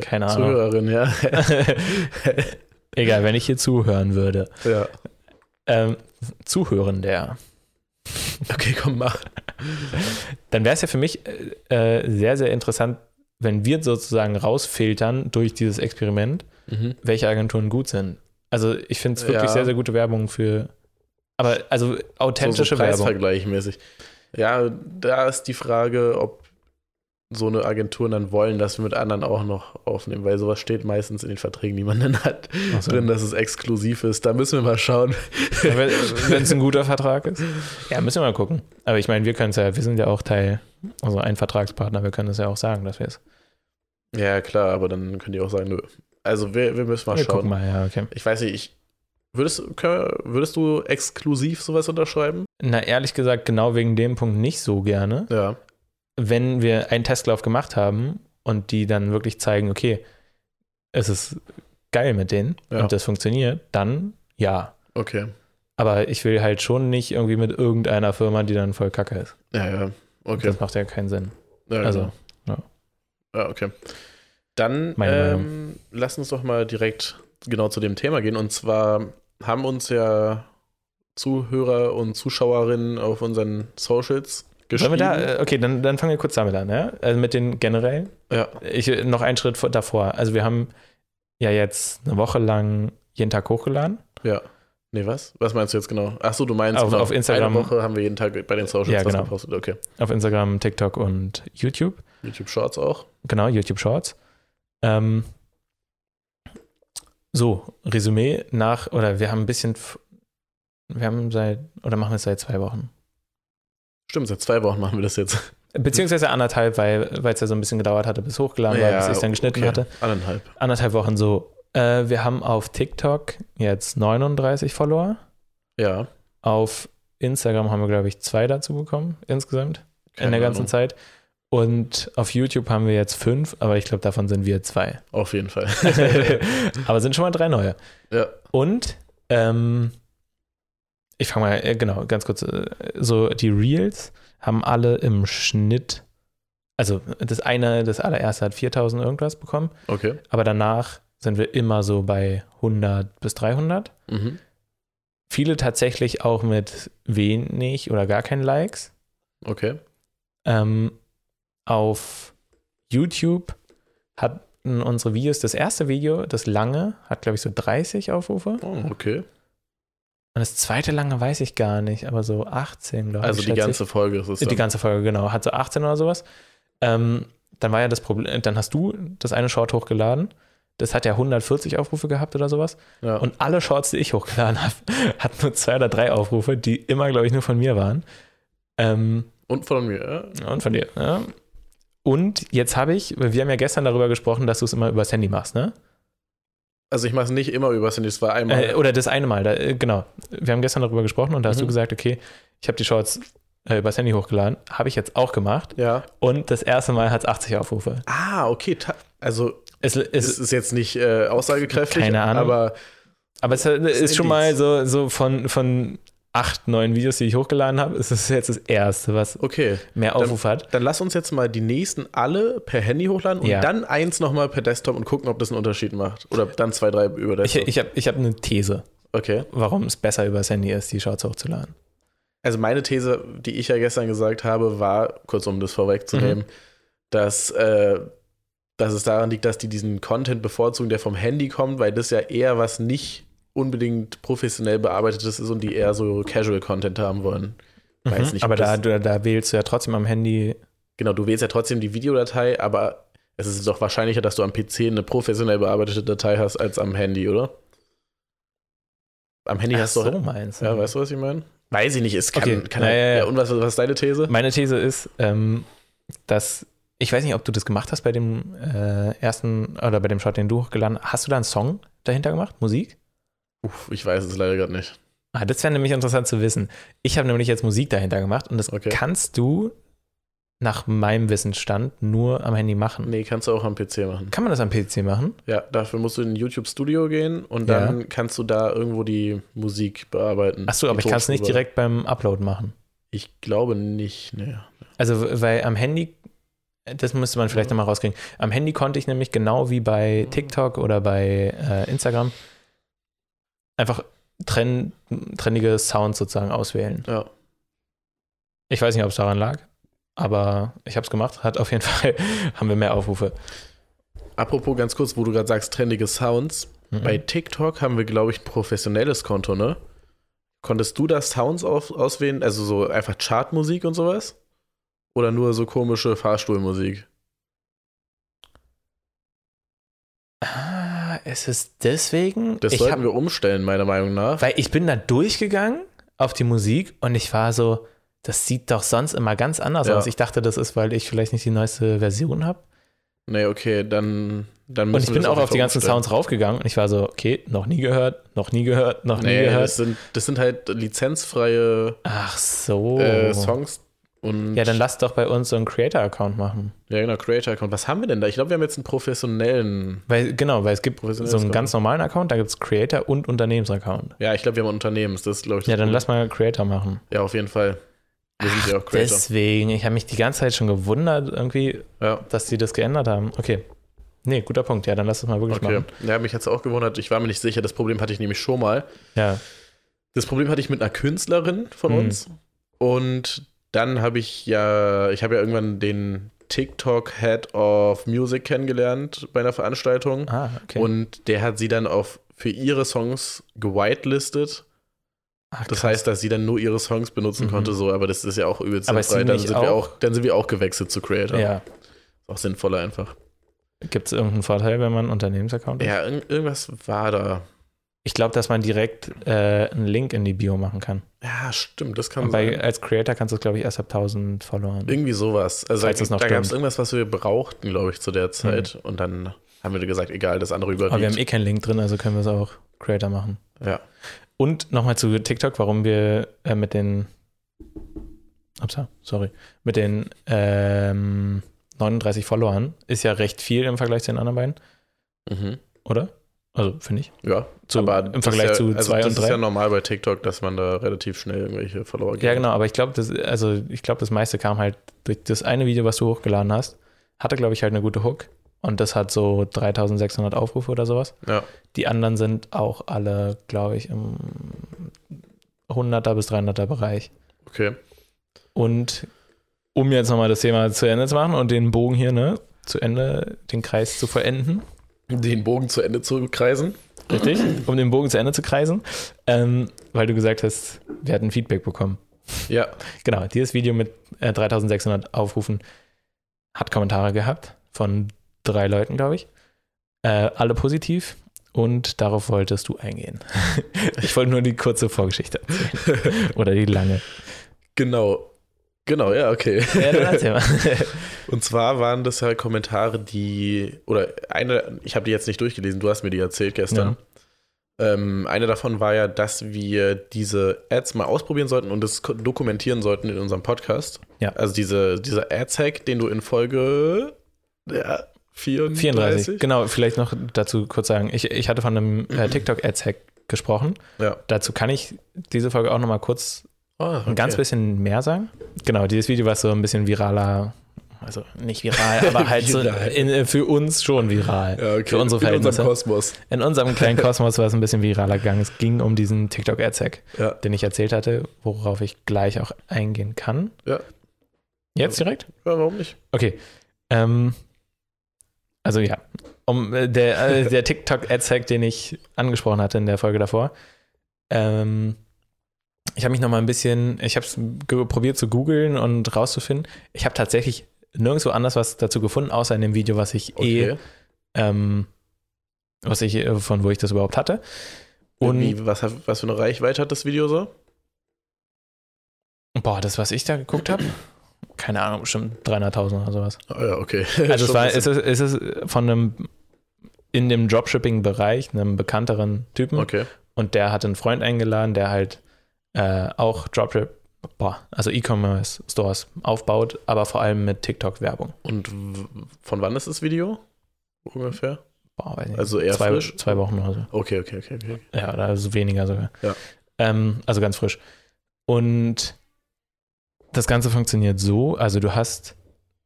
keine Ahnung. Zuhörerin, ja. Egal, wenn ich hier zuhören würde. Ja. Ähm, Zuhörender. Okay, komm, mach. Dann wäre es ja für mich äh, sehr, sehr interessant, wenn wir sozusagen rausfiltern durch dieses Experiment, mhm. welche Agenturen gut sind. Also ich finde es wirklich ja. sehr, sehr gute Werbung für, aber also authentische so, so Werbung. Preisvergleichmäßig. Ja, da ist die Frage, ob so eine Agentur dann wollen, dass wir mit anderen auch noch aufnehmen, weil sowas steht meistens in den Verträgen, die man dann hat, so. drin, dass es exklusiv ist. Da müssen wir mal schauen. Ja, wenn es ein guter Vertrag ist. Ja, müssen wir mal gucken. Aber ich meine, wir können es ja, wir sind ja auch Teil, also ein Vertragspartner, wir können es ja auch sagen, dass wir es. Ja, klar, aber dann könnt ihr auch sagen, nö. Also wir, wir müssen mal wir schauen. Mal, ja, okay. Ich weiß nicht, ich, würdest, würdest du exklusiv sowas unterschreiben? Na, ehrlich gesagt, genau wegen dem Punkt nicht so gerne. Ja wenn wir einen Testlauf gemacht haben und die dann wirklich zeigen, okay, es ist geil mit denen ja. und das funktioniert, dann ja. Okay. Aber ich will halt schon nicht irgendwie mit irgendeiner Firma, die dann voll kacke ist. Ja, ja. Okay. Das macht ja keinen Sinn. Ja, also, genau. ja. ja. okay. Dann ähm, lass uns doch mal direkt genau zu dem Thema gehen. Und zwar haben uns ja Zuhörer und Zuschauerinnen auf unseren Socials geschrieben. Da, äh, okay, dann, dann fangen wir kurz damit an, ja? Also mit den generell. Ja. Ich, noch einen Schritt davor. Also wir haben ja jetzt eine Woche lang jeden Tag hochgeladen. Ja. Nee, was? Was meinst du jetzt genau? Achso, du meinst, auf, genau, auf Instagram. Eine Woche haben wir jeden Tag bei den Socials ja, genau. gepostet. Okay. Auf Instagram, TikTok und YouTube. YouTube Shorts auch. Genau, YouTube Shorts. Ähm, so, Resümee nach, oder wir haben ein bisschen, wir haben seit, oder machen wir es seit zwei Wochen? Stimmt, seit zwei Wochen machen wir das jetzt. Beziehungsweise anderthalb, weil es ja so ein bisschen gedauert hatte, bis hochgeladen ja, war, bis ich es dann geschnitten okay. hatte. Anderthalb. Anderthalb Wochen so. Äh, wir haben auf TikTok jetzt 39 Follower. Ja. Auf Instagram haben wir, glaube ich, zwei dazu bekommen insgesamt Keine in der ganzen Ahnung. Zeit. Und auf YouTube haben wir jetzt fünf, aber ich glaube, davon sind wir zwei. Auf jeden Fall. aber sind schon mal drei neue. Ja. Und ähm, ich fange mal, äh, genau, ganz kurz, äh, so die Reels haben alle im Schnitt, also das eine, das allererste hat 4000 irgendwas bekommen. Okay. Aber danach sind wir immer so bei 100 bis 300. Mhm. Viele tatsächlich auch mit wenig oder gar keinen Likes. Okay. Ähm, auf YouTube hat unsere Videos, das erste Video, das lange, hat glaube ich so 30 Aufrufe. Oh, okay. Und das zweite lange weiß ich gar nicht, aber so 18, glaube Also ich. die schätze ganze Folge ist es ich. Die dann. ganze Folge, genau. Hat so 18 oder sowas. Ähm, dann war ja das Problem, dann hast du das eine Short hochgeladen. Das hat ja 140 Aufrufe gehabt oder sowas. Ja. Und alle Shorts, die ich hochgeladen habe, hatten nur zwei oder drei Aufrufe, die immer, glaube ich, nur von mir waren. Ähm, Und von mir, ja. und von dir. Ja. Und jetzt habe ich, wir haben ja gestern darüber gesprochen, dass du es immer übers Handy machst, ne? Also ich mache es nicht immer übers Handy, es war einmal. Äh, oder das eine Mal, da, äh, genau. Wir haben gestern darüber gesprochen und da hast Mhm. du gesagt, okay, ich habe die Shorts äh, übers Handy hochgeladen. Habe ich jetzt auch gemacht. ja. Und das erste Mal hat es 80 Aufrufe. Ah, okay. Also Es, es es, ist jetzt nicht äh, aussagekräftig, Keine Ahnung. aber aber es ist ist schon mal so, so von, von acht, neun Videos, die ich hochgeladen habe, ist es jetzt das erste, was okay. mehr Aufrufe hat. Dann lass uns jetzt mal die nächsten alle per Handy hochladen und Ja. dann eins nochmal per Desktop und gucken, ob das einen Unterschied macht. Oder dann zwei, drei über Ich, Desktop. ich habe ich hab eine These, okay. warum es besser übers Handy ist, die Shorts hochzuladen. Also meine These, die ich ja gestern gesagt habe, war, kurz um das vorwegzunehmen, dass, äh, dass es daran liegt, dass die diesen Content bevorzugen, der vom Handy kommt, weil das ja eher was nicht unbedingt professionell bearbeitetes ist und die eher so Casual-Content haben wollen. Weiß Mhm. nicht, aber da, da, da wählst du ja trotzdem am Handy. Genau, du wählst ja trotzdem die Videodatei, aber es ist doch wahrscheinlicher, dass du am PC eine professionell bearbeitete Datei hast als am Handy, oder? Am Handy Ach hast du so doch. meinst du. Ja, weißt du, was ich meine? Weiß ich nicht, es kann. Okay, kann ja, ja, ja. Und was, was ist deine These? Meine These ist, ähm, dass ich weiß nicht, ob du das gemacht hast bei dem äh, ersten oder bei dem Shot, den du hochgeladen hast. Hast du da einen Song dahinter gemacht? Musik? Uff, ich weiß es leider gerade nicht. Ah, das wäre nämlich interessant zu wissen. Ich habe nämlich jetzt Musik dahinter gemacht und das Okay. kannst du nach meinem Wissensstand nur am Handy machen. Nee, kannst du auch am PC machen. Kann man das am PC machen? Ja, dafür musst du in YouTube Studio gehen und Ja. dann kannst du da irgendwo die Musik bearbeiten. Achso, aber ich kann es nicht direkt beim Upload machen. Ich glaube nicht, nee. Also, weil am Handy, das müsste man vielleicht Mhm. nochmal rauskriegen. Am Handy konnte ich nämlich genau wie bei TikTok oder bei äh, Instagram einfach trenn, trennige Sounds sozusagen auswählen. Ja. Ich weiß nicht, ob es daran lag, aber ich habe es gemacht. Hat auf jeden Fall, haben wir mehr Aufrufe. Apropos ganz kurz, wo du gerade sagst, trendige Sounds. Mhm. Bei TikTok haben wir, glaube ich, ein professionelles Konto, ne? Konntest du da Sounds auf, auswählen? Also so einfach Chartmusik und sowas? Oder nur so komische Fahrstuhlmusik? Ist es deswegen? Das ich sollten hab, wir umstellen, meiner Meinung nach. weil ich bin da durchgegangen auf die Musik und ich war so, das sieht doch sonst immer ganz anders Ja. aus. Ich dachte, das ist, weil ich vielleicht nicht die neueste Version habe. Nee, okay, dann, dann Und ich bin auch auf die ganzen umstellen. Sounds raufgegangen und ich war so, okay, noch nie gehört, noch nie gehört, noch nie Nee, gehört. das sind, das sind halt lizenzfreie Ach so. äh, Songs. Und. Ja, dann lass doch bei uns so einen Creator-Account machen. Ja, genau, Creator-Account. Was haben wir denn da? Ich glaube, wir haben jetzt einen professionellen. Weil, genau, weil es gibt so einen Account. ganz normalen Account, da gibt es Creator und Unternehmensaccount. Ja, ich glaube, wir haben ein Unternehmens. Das ist, glaube ich, Ja, dann Gute. lass mal Creator machen. Ja, auf jeden Fall. Wir sind ja auch Creator. Deswegen, ich habe mich die ganze Zeit schon gewundert, irgendwie, ja, dass die das geändert haben. Okay. Nee, guter Punkt. Ja, dann lass das mal wirklich okay. machen. Ja, mich hat es auch gewundert. Ich war mir nicht sicher. Das Problem hatte ich nämlich schon mal. Ja. Das Problem hatte ich mit einer Künstlerin von Hm. uns. Und dann habe ich ja, ich habe ja irgendwann den TikTok Head of Music kennengelernt bei einer Veranstaltung. Ah, okay. Und der hat sie dann auf für ihre Songs gewitelistet. Ach, Das heißt, dass sie dann nur ihre Songs benutzen Mhm. konnte, so, aber das ist ja auch übelst Aber sie Dann sind, wir auch- auch, dann sind wir auch gewechselt zu Creator. ja. Ist auch sinnvoller einfach. Gibt es irgendeinen Vorteil, wenn man einen Unternehmensaccount hat? Ja, irg- irgendwas war da. Ich glaube, dass man direkt äh, einen Link in die Bio machen kann. Ja, stimmt, das kann bei, sein. als Creator kannst du es, glaube ich, erst ab 1000 Followern. Irgendwie sowas. Also noch da gab es irgendwas, was wir brauchten, glaube ich, zu der Zeit. Und dann haben wir gesagt, egal, das andere Aber wir haben überwiegt. eh keinen Link drin, also können wir es auch Creator machen. ja. Und nochmal zu TikTok, warum wir äh, mit den, upsa, sorry, mit den ähm, 39 Followern ist ja recht viel im Vergleich zu den anderen beiden, Mhm. oder? Also finde ich. Ja, Zu, aber Im das Vergleich ja, zu also zwei das und ist ja normal bei TikTok, dass man da relativ schnell irgendwelche Follower Ja, genau, aber ich glaube, das, also ich glaube, das meiste kam halt durch das eine Video, was du hochgeladen hast, hatte, glaube ich, halt eine gute Hook. Und das hat so 3600 Aufrufe oder sowas. Ja. Die anderen sind auch alle, glaube ich, im 100er bis 300er Bereich. Okay. Und um jetzt nochmal das Thema zu Ende zu machen und den Bogen hier, ne? zu Ende, den Kreis zu vollenden. Den Bogen zu Ende zu kreisen. Richtig, um den Bogen zu Ende zu kreisen, ähm, weil du gesagt hast, wir hatten Feedback bekommen. Ja. Genau, dieses Video mit äh, 3600 Aufrufen hat Kommentare gehabt von drei Leuten, glaube ich. Äh, alle positiv und darauf wolltest du eingehen. ich wollte nur die kurze Vorgeschichte erzählen. Oder die lange. Genau. Genau, ja, okay. Ja, dann erzähl mal. Und zwar waren das halt Kommentare, die, oder eine, ich habe die jetzt nicht durchgelesen, du hast mir die erzählt gestern. Ähm, eine davon war ja, dass wir diese Ads mal ausprobieren sollten und das dokumentieren sollten in unserem Podcast. Ja. Also diese, dieser Ads-Hack, den du in Folge ja, 34, 34. Genau, vielleicht noch dazu kurz sagen. Ich, ich hatte von einem äh, TikTok-Ads-Hack gesprochen. Ja. Dazu kann ich diese Folge auch noch mal kurz Ah, ein ganz okay. bisschen mehr sagen. Genau, dieses Video war so ein bisschen viraler. Also nicht viral, aber halt so Viral. in, für uns schon viral. Ja, okay. Für unsere in unserem Verhältnisse. Kosmos. In unserem kleinen Kosmos war es ein bisschen viraler gegangen. Es ging um diesen TikTok-Ads-Hack, Ja. den ich erzählt hatte, worauf ich gleich auch eingehen kann. Ja. Jetzt direkt? ja, warum nicht? Okay. Ähm, also ja, um äh, der, äh, der TikTok-Ads-Hack, den ich angesprochen hatte in der Folge davor. Ähm, ich habe mich noch mal ein bisschen, ich habe es probiert zu googeln und rauszufinden. Ich habe tatsächlich nirgendwo anders was dazu gefunden, außer in dem Video, was ich eh, Okay. ähm, was ich, äh, von wo ich das überhaupt hatte. Und Wie, was, was für eine Reichweite hat das Video so? boah, das, was ich da geguckt habe, keine Ahnung, bestimmt 300.000 oder sowas. Ah, ja, okay. Also es war, es ist, es ist von einem in dem Dropshipping-Bereich, einem bekannteren Typen. Okay. Und der hat einen Freund eingeladen, der halt äh, auch Dropship, also E-Commerce-Stores aufbaut, aber vor allem mit TikTok-Werbung. Und von wann ist das Video? Ungefähr? Boah, weiß nicht. Also eher zwei, frisch? zwei Wochen oder so. Okay, okay, okay, okay. Ja, oder also weniger sogar. Ja. Ähm, also ganz frisch. Und das Ganze funktioniert so, also du hast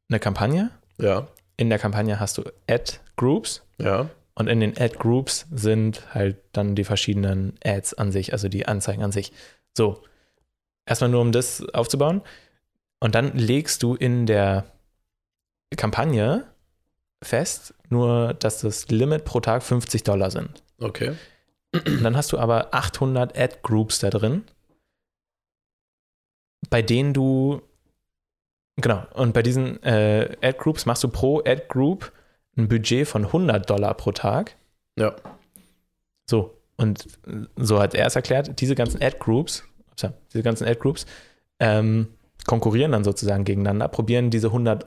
eine Kampagne, Ja, in der Kampagne hast du Ad-Groups ja. Und in den Ad-Groups sind halt dann die verschiedenen Ads an sich, also die Anzeigen an sich. So, erstmal nur um das aufzubauen. Und dann legst du in der Kampagne fest, nur dass das Limit pro Tag 50 Dollar sind. Okay. Und dann hast du aber 800 Ad-Groups da drin, bei denen du, genau, und bei diesen äh, Ad-Groups machst du pro Ad-Group ein Budget von 100 Dollar pro Tag. Ja. So, und so hat er es erklärt, diese ganzen Ad-Groups, diese ganzen Ad-Groups ähm, konkurrieren dann sozusagen gegeneinander, probieren diese 100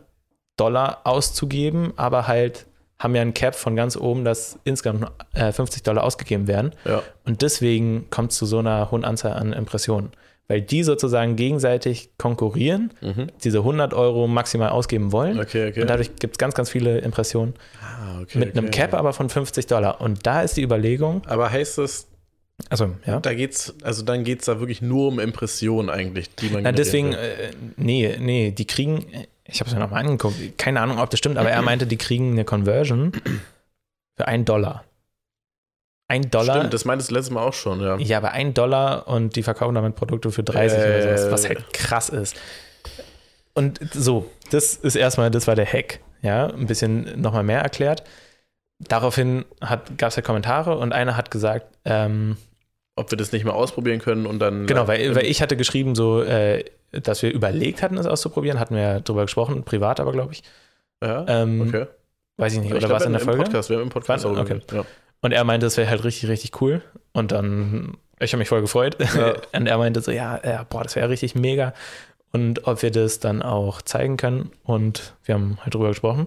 Dollar auszugeben, aber halt haben ja ein Cap von ganz oben, dass insgesamt äh, 50 Dollar ausgegeben werden. Ja. Und deswegen kommt es zu so einer hohen Anzahl an Impressionen. Weil die sozusagen gegenseitig konkurrieren, Mhm. diese 100 Euro maximal ausgeben wollen. Okay, okay. Und dadurch gibt es ganz, ganz viele Impressionen. ah, okay, mit einem. Cap aber von 50 Dollar. Und da ist die Überlegung, Aber heißt das, also ja. da geht's, also dann geht es da wirklich nur um Impressionen eigentlich, die man Na, deswegen, äh, nee, nee, die kriegen, ich habe es mir nochmal angeguckt, keine Ahnung, ob das stimmt, aber er meinte, die kriegen eine Conversion für einen Dollar. Ein Dollar. Stimmt, das meintest du letztes Mal auch schon, ja. Ja, aber ein Dollar und die verkaufen damit Produkte für 30 oder Äh. sowas, was halt krass ist. Und so, das ist erstmal, das war der Hack. Ja, ein bisschen nochmal mehr erklärt. Daraufhin gab es ja Kommentare und einer hat gesagt, ähm, Ob wir das nicht mal ausprobieren können und dann. Genau, weil, weil ich hatte geschrieben, so, äh, dass wir überlegt hatten, es auszuprobieren, hatten wir ja drüber gesprochen, privat aber, glaube ich. Ja, Ähm, okay. Weiß ich nicht, Ich oder glaub, was in der Folge? Podcast, wir haben im Podcast Wann? darüber Okay. ja. Und er meinte, es wäre halt richtig, richtig cool. Und dann, ich habe mich voll gefreut. Ja. Und er meinte so, ja, ja boah, das wäre richtig mega. Und ob wir das dann auch zeigen können. Und wir haben halt drüber gesprochen.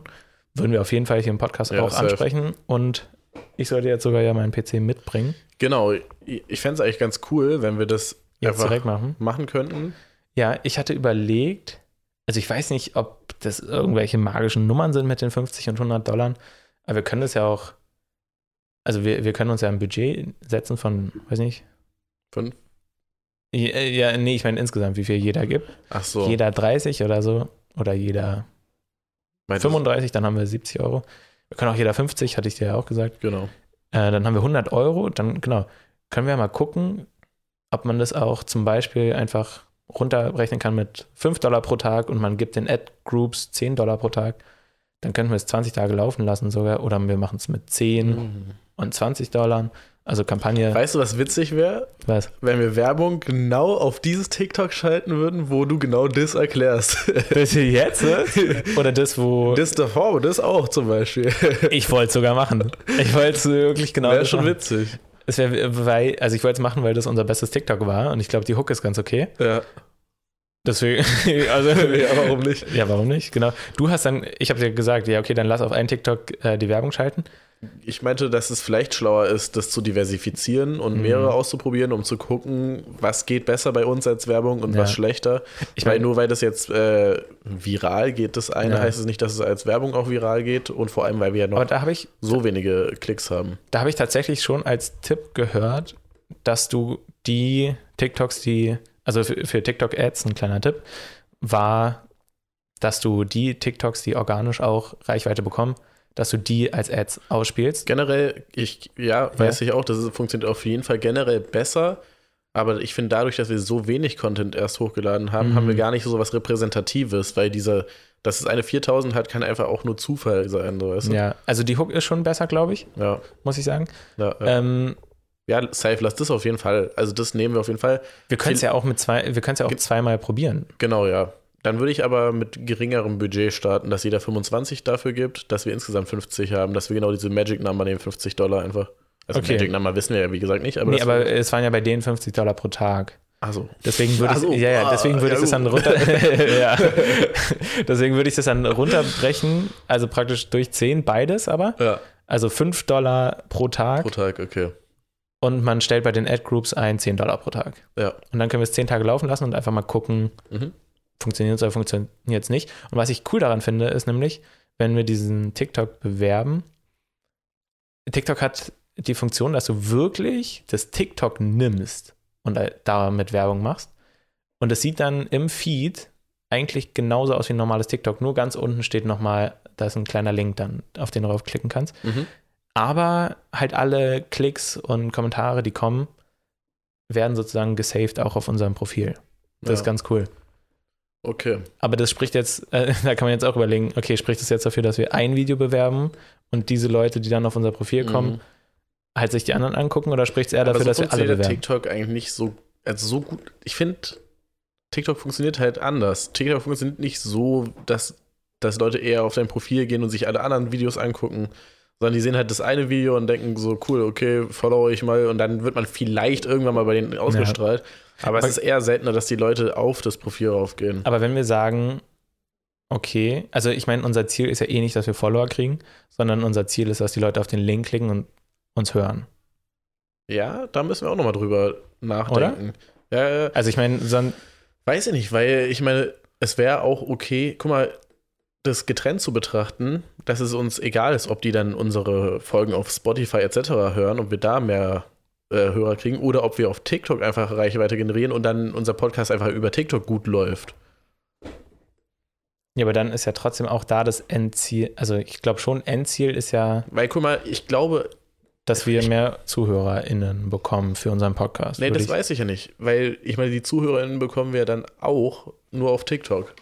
Würden wir auf jeden Fall hier im Podcast Ja, auch ansprechen. Und ich sollte jetzt sogar ja meinen PC mitbringen. Genau, ich, ich fände es eigentlich ganz cool, wenn wir das Jetzt einfach direkt machen. machen könnten. Ja, ich hatte überlegt, also ich weiß nicht, ob das irgendwelche magischen Nummern sind mit den 50 und 100 Dollar, aber wir können das ja auch, also wir, wir können uns ja ein Budget setzen von, weiß nicht, Fünf? ja, ja, nee, ich meine insgesamt, wie viel jeder gibt. Ach so. Jeder 30 oder so oder jeder Meintest du- 35, dann haben wir 70 Euro. Wir können auch jeder 50, hatte ich dir ja auch gesagt. Genau. Äh, dann haben wir 100 Euro, dann genau, können wir mal gucken, ob man das auch zum Beispiel einfach runterrechnen kann mit 5 Dollar pro Tag und man gibt den Ad-Groups 10 Dollar pro Tag. dann könnten wir es 20 Tage laufen lassen sogar oder wir machen es mit 10 Mhm. Und 20 Dollar. Also Kampagne. Weißt du, was witzig wäre? Was? Wenn wir Werbung genau auf dieses TikTok schalten würden, wo du genau das erklärst. Das hier jetzt? ne? Oder das, wo. Das davor, das auch zum Beispiel. ich wollte es sogar machen. Ich wollte es wirklich genau. Wäre schon machen. witzig. Es wäre, weil, also ich wollte es machen, weil das unser bestes TikTok war und ich glaube, die Hook ist ganz okay. Ja. Deswegen, also. ja, warum nicht? Ja, warum nicht? Genau. Du hast dann, ich habe dir gesagt, ja, okay, dann lass auf einen TikTok äh, die Werbung schalten. Ich meinte, dass es vielleicht schlauer ist, das zu diversifizieren und Mhm. mehrere auszuprobieren, um zu gucken, was geht besser bei uns als Werbung und Ja. was schlechter. Ich meine, nur weil das jetzt äh, viral geht, das eine, Ja. heißt es nicht, dass es als Werbung auch viral geht und vor allem, weil wir ja noch ich, so wenige Klicks haben. da habe ich tatsächlich schon als Tipp gehört, dass du die TikToks, die, also für, für TikTok-Ads ein kleiner Tipp, war, dass du die TikToks, die organisch auch Reichweite bekommen, dass du die als Ads ausspielst. Generell, ich, ja, weiß ich auch, das ist, funktioniert auf jeden Fall generell besser. Aber ich finde, dadurch, dass wir so wenig Content erst hochgeladen haben, Mhm. haben wir gar nicht so was Repräsentatives, weil dieser, dass es eine 4000 hat, kann einfach auch nur Zufall sein, so, weißt du? Ja, also die Hook ist schon besser, glaube ich, Ja, muss ich sagen. ja, ja. Ähm, ja safe, lass das auf jeden Fall. Also, das nehmen wir auf jeden Fall. wir können es ja auch mit zwei, wir können es ja auch Ge- zweimal probieren. Genau, ja. Dann würde ich aber mit geringerem Budget starten, dass jeder 25 dafür gibt, dass wir insgesamt 50 haben, dass wir genau diese Magic Number nehmen, 50 Dollar einfach. Also Okay. Magic Number wissen wir ja, wie gesagt, nicht. Aber nee, aber es waren ja bei denen 50 Dollar pro Tag. also, Deswegen würde so, ich, ja, ja, ah, deswegen würde ja, ich das dann runter, ja. deswegen würde ich das dann runterbrechen, also praktisch durch 10 beides aber, ja, also 5 Dollar pro Tag pro Tag, okay. und man stellt bei den Ad-Groups ein 10 Dollar pro Tag. Ja. Und dann können wir es 10 Tage laufen lassen und einfach mal gucken, Mhm. Funktioniert es oder funktioniert es nicht. Und was ich cool daran finde, ist nämlich, wenn wir diesen TikTok bewerben, TikTok hat die Funktion, dass du wirklich das TikTok nimmst und da- damit Werbung machst. Und es sieht dann im Feed eigentlich genauso aus wie ein normales TikTok. Nur ganz unten steht nochmal, da ist ein kleiner Link dann, auf den du draufklicken kannst. Mhm. Aber halt alle Klicks und Kommentare, die kommen, werden sozusagen gesaved auch auf unserem Profil. Das Ja. ist ganz cool. Okay. Aber das spricht jetzt, äh, da kann man jetzt auch überlegen, okay, spricht das jetzt dafür, dass wir ein Video bewerben und diese Leute, die dann auf unser Profil kommen, Mhm. halt sich die anderen angucken oder spricht es eher Aber dafür, so dass wir alle bewerben? TikTok eigentlich nicht so, also so gut. Ich finde, TikTok funktioniert halt anders. TikTok funktioniert nicht so, dass, dass Leute eher auf dein Profil gehen und sich alle anderen Videos angucken, sondern die sehen halt das eine Video und denken so, cool, okay, follow ich mal und dann wird man vielleicht irgendwann mal bei denen ausgestrahlt. Aber es ist eher seltener, dass die Leute auf das Profil raufgehen. Aber wenn wir sagen, okay, also ich meine, unser Ziel ist ja eh nicht, dass wir Follower kriegen, sondern unser Ziel ist, dass die Leute auf den Link klicken und uns hören. Ja, da müssen wir auch nochmal drüber nachdenken. Ja, Also ich meine, son- Weiß ich nicht, weil ich meine, es wäre auch okay, guck mal, das getrennt zu betrachten, dass es uns egal ist, ob die dann unsere Folgen auf Spotify etc. hören und wir da mehr äh, Hörer kriegen oder ob wir auf TikTok einfach Reichweite generieren und dann unser Podcast einfach über TikTok gut läuft. ja, aber dann ist ja trotzdem auch da das Endziel, also ich glaube schon, Endziel ist ja, Weil guck mal, ich glaube, dass wir mehr ZuhörerInnen bekommen für unseren Podcast. nee, das ich- weiß ich ja nicht, weil ich meine, die ZuhörerInnen bekommen wir dann auch nur auf TikTok.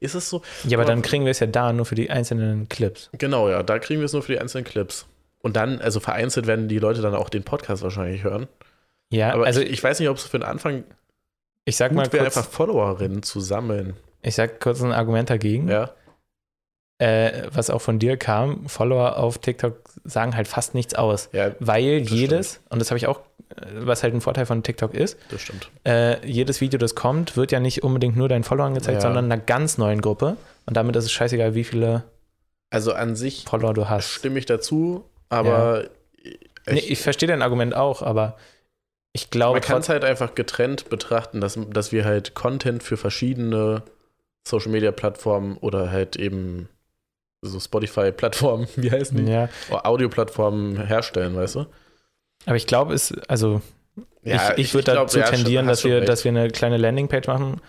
Ist es so? Ja, aber Aber- dann kriegen wir es ja da nur für die einzelnen Clips. Genau, ja, da kriegen wir es nur für die einzelnen Clips. Und dann, also vereinzelt werden die Leute dann auch den Podcast wahrscheinlich hören. Ja, Aber also ich, ich weiß nicht, ob es für den Anfang ich sag mal gut wäre, kurz, einfach Followerinnen zu sammeln. ich sag kurz ein Argument dagegen, Ja, äh, was auch von dir kam. Follower auf TikTok sagen halt fast nichts aus, ja, weil jedes, und das habe ich auch, äh, was halt ein Vorteil von TikTok ist, das stimmt. äh, jedes Video, das kommt, wird ja nicht unbedingt nur deinen Followern gezeigt, Ja. sondern einer ganz neuen Gruppe. Und damit ist es scheißegal, wie viele Also an sich Follower du hast. stimme ich dazu, aber Nee, ich verstehe dein Argument auch, aber ich glaube man kann es halt einfach getrennt betrachten, dass, dass wir halt Content für verschiedene Social Media Plattformen oder halt eben so Spotify-Plattformen, wie heißen die? ja, Audio-Plattformen herstellen, weißt du? aber ich glaube, es, also Ja, ich, ich würde dazu ja, tendieren, dass wir, recht. dass wir eine kleine Landingpage machen,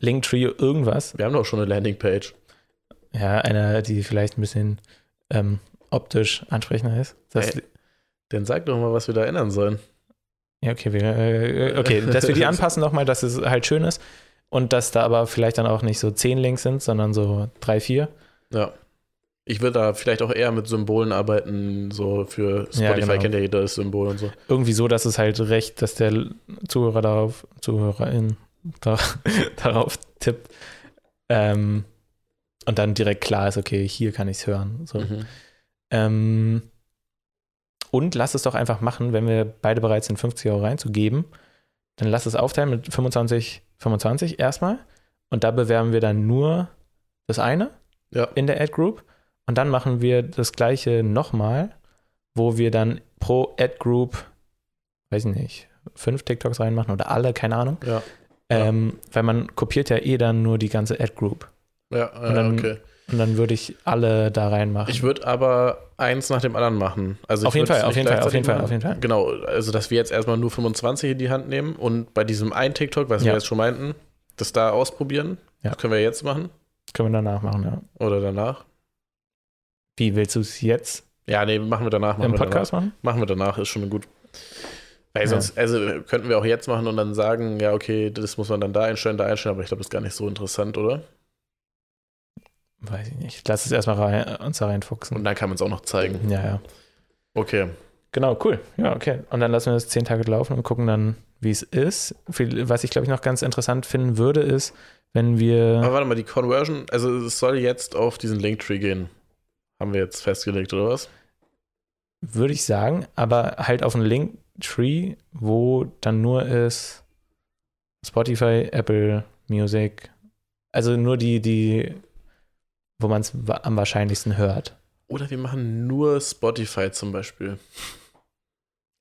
Linktree, irgendwas. Wir haben doch schon eine Landingpage. Ja, eine, die vielleicht ein bisschen ähm, optisch ansprechender ist. Das, Ey. Dann sag doch mal, was wir da ändern sollen. ja, okay, wir, äh, okay, dass wir die anpassen nochmal, dass es halt schön ist und dass da aber vielleicht dann auch nicht so zehn Links sind, sondern so drei, vier. Ja. Ich würde da vielleicht auch eher mit Symbolen arbeiten, so für Spotify Ja, genau. kennt ja jeder das Symbol und so. Irgendwie so, dass es halt recht, dass der Zuhörer darauf, Zuhörerin da, darauf tippt. Ähm, und dann direkt klar ist, okay, hier kann ich es hören. So. Mhm. Ähm, und lass es doch einfach machen, wenn wir beide bereit sind, 50 Euro reinzugeben, dann lass es aufteilen mit 25, 25 erstmal. Und da bewerben wir dann nur das eine Ja. in der Ad Group. Und dann machen wir das gleiche nochmal, wo wir dann pro Ad Group, weiß ich nicht, fünf TikToks reinmachen oder alle, keine Ahnung. Ja. Ähm, weil man kopiert ja eh dann nur die ganze Ad Group. Ja, dann- äh, okay. Und dann würde ich alle da reinmachen. Ich würde aber eins nach dem anderen machen. Also Auf jeden Fall, auf jeden Fall, auf jeden Fall, machen. auf jeden Fall. Genau, also dass wir jetzt erstmal nur 25 in die Hand nehmen und bei diesem einen TikTok, was Ja. wir jetzt schon meinten, das da ausprobieren. Ja. Das können wir jetzt machen Können wir danach machen, ja. oder danach. Wie willst du es jetzt Ja, nee, machen wir danach. Machen im wir Podcast machen? Danach. Machen wir danach, ist schon gut. Weil Ja. sonst, also könnten wir auch jetzt machen und dann sagen, ja, okay, das muss man dann da einstellen, da einstellen, aber ich glaube, das ist gar nicht so interessant, oder? Weiß ich nicht. Lass es erstmal rein, uns da reinfuchsen. Und dann kann man es auch noch zeigen. Ja, ja. Okay. Genau, cool. Ja, okay. Und dann lassen wir das zehn Tage laufen und gucken dann, wie es ist. Was ich, glaube ich, noch ganz interessant finden würde, ist, wenn wir. Aber warte mal, die Conversion, also es soll jetzt auf diesen Linktree gehen. Haben wir jetzt festgelegt, oder was? Würde ich sagen, aber halt auf einen Linktree, wo dann nur ist Spotify, Apple Music, also nur die, die, wo man es am wahrscheinlichsten hört. Oder wir machen nur Spotify zum Beispiel.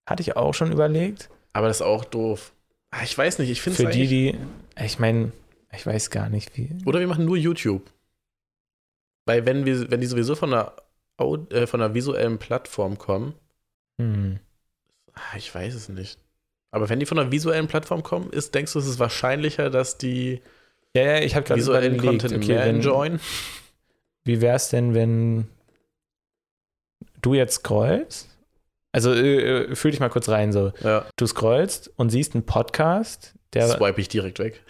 Hatte ich auch schon überlegt. Aber das ist auch doof. Ah, Ich weiß nicht, ich finde Für es die, die, ich meine, ich weiß gar nicht, wie. Oder wir machen nur YouTube. Weil wenn wir, wenn die sowieso von einer, äh, von einer visuellen Plattform kommen, Hm. ah, ich weiß es nicht. Aber wenn die von einer visuellen Plattform kommen, ist, denkst du, es ist wahrscheinlicher, dass die Ja, ja, ich habe gerade visuellen überlegt, Content okay, mehr enjoyen? Wie wäre es denn, wenn du jetzt scrollst? Also äh, äh, fühl dich mal kurz rein so. Ja, Du scrollst und siehst einen Podcast, der, swipe ich direkt weg.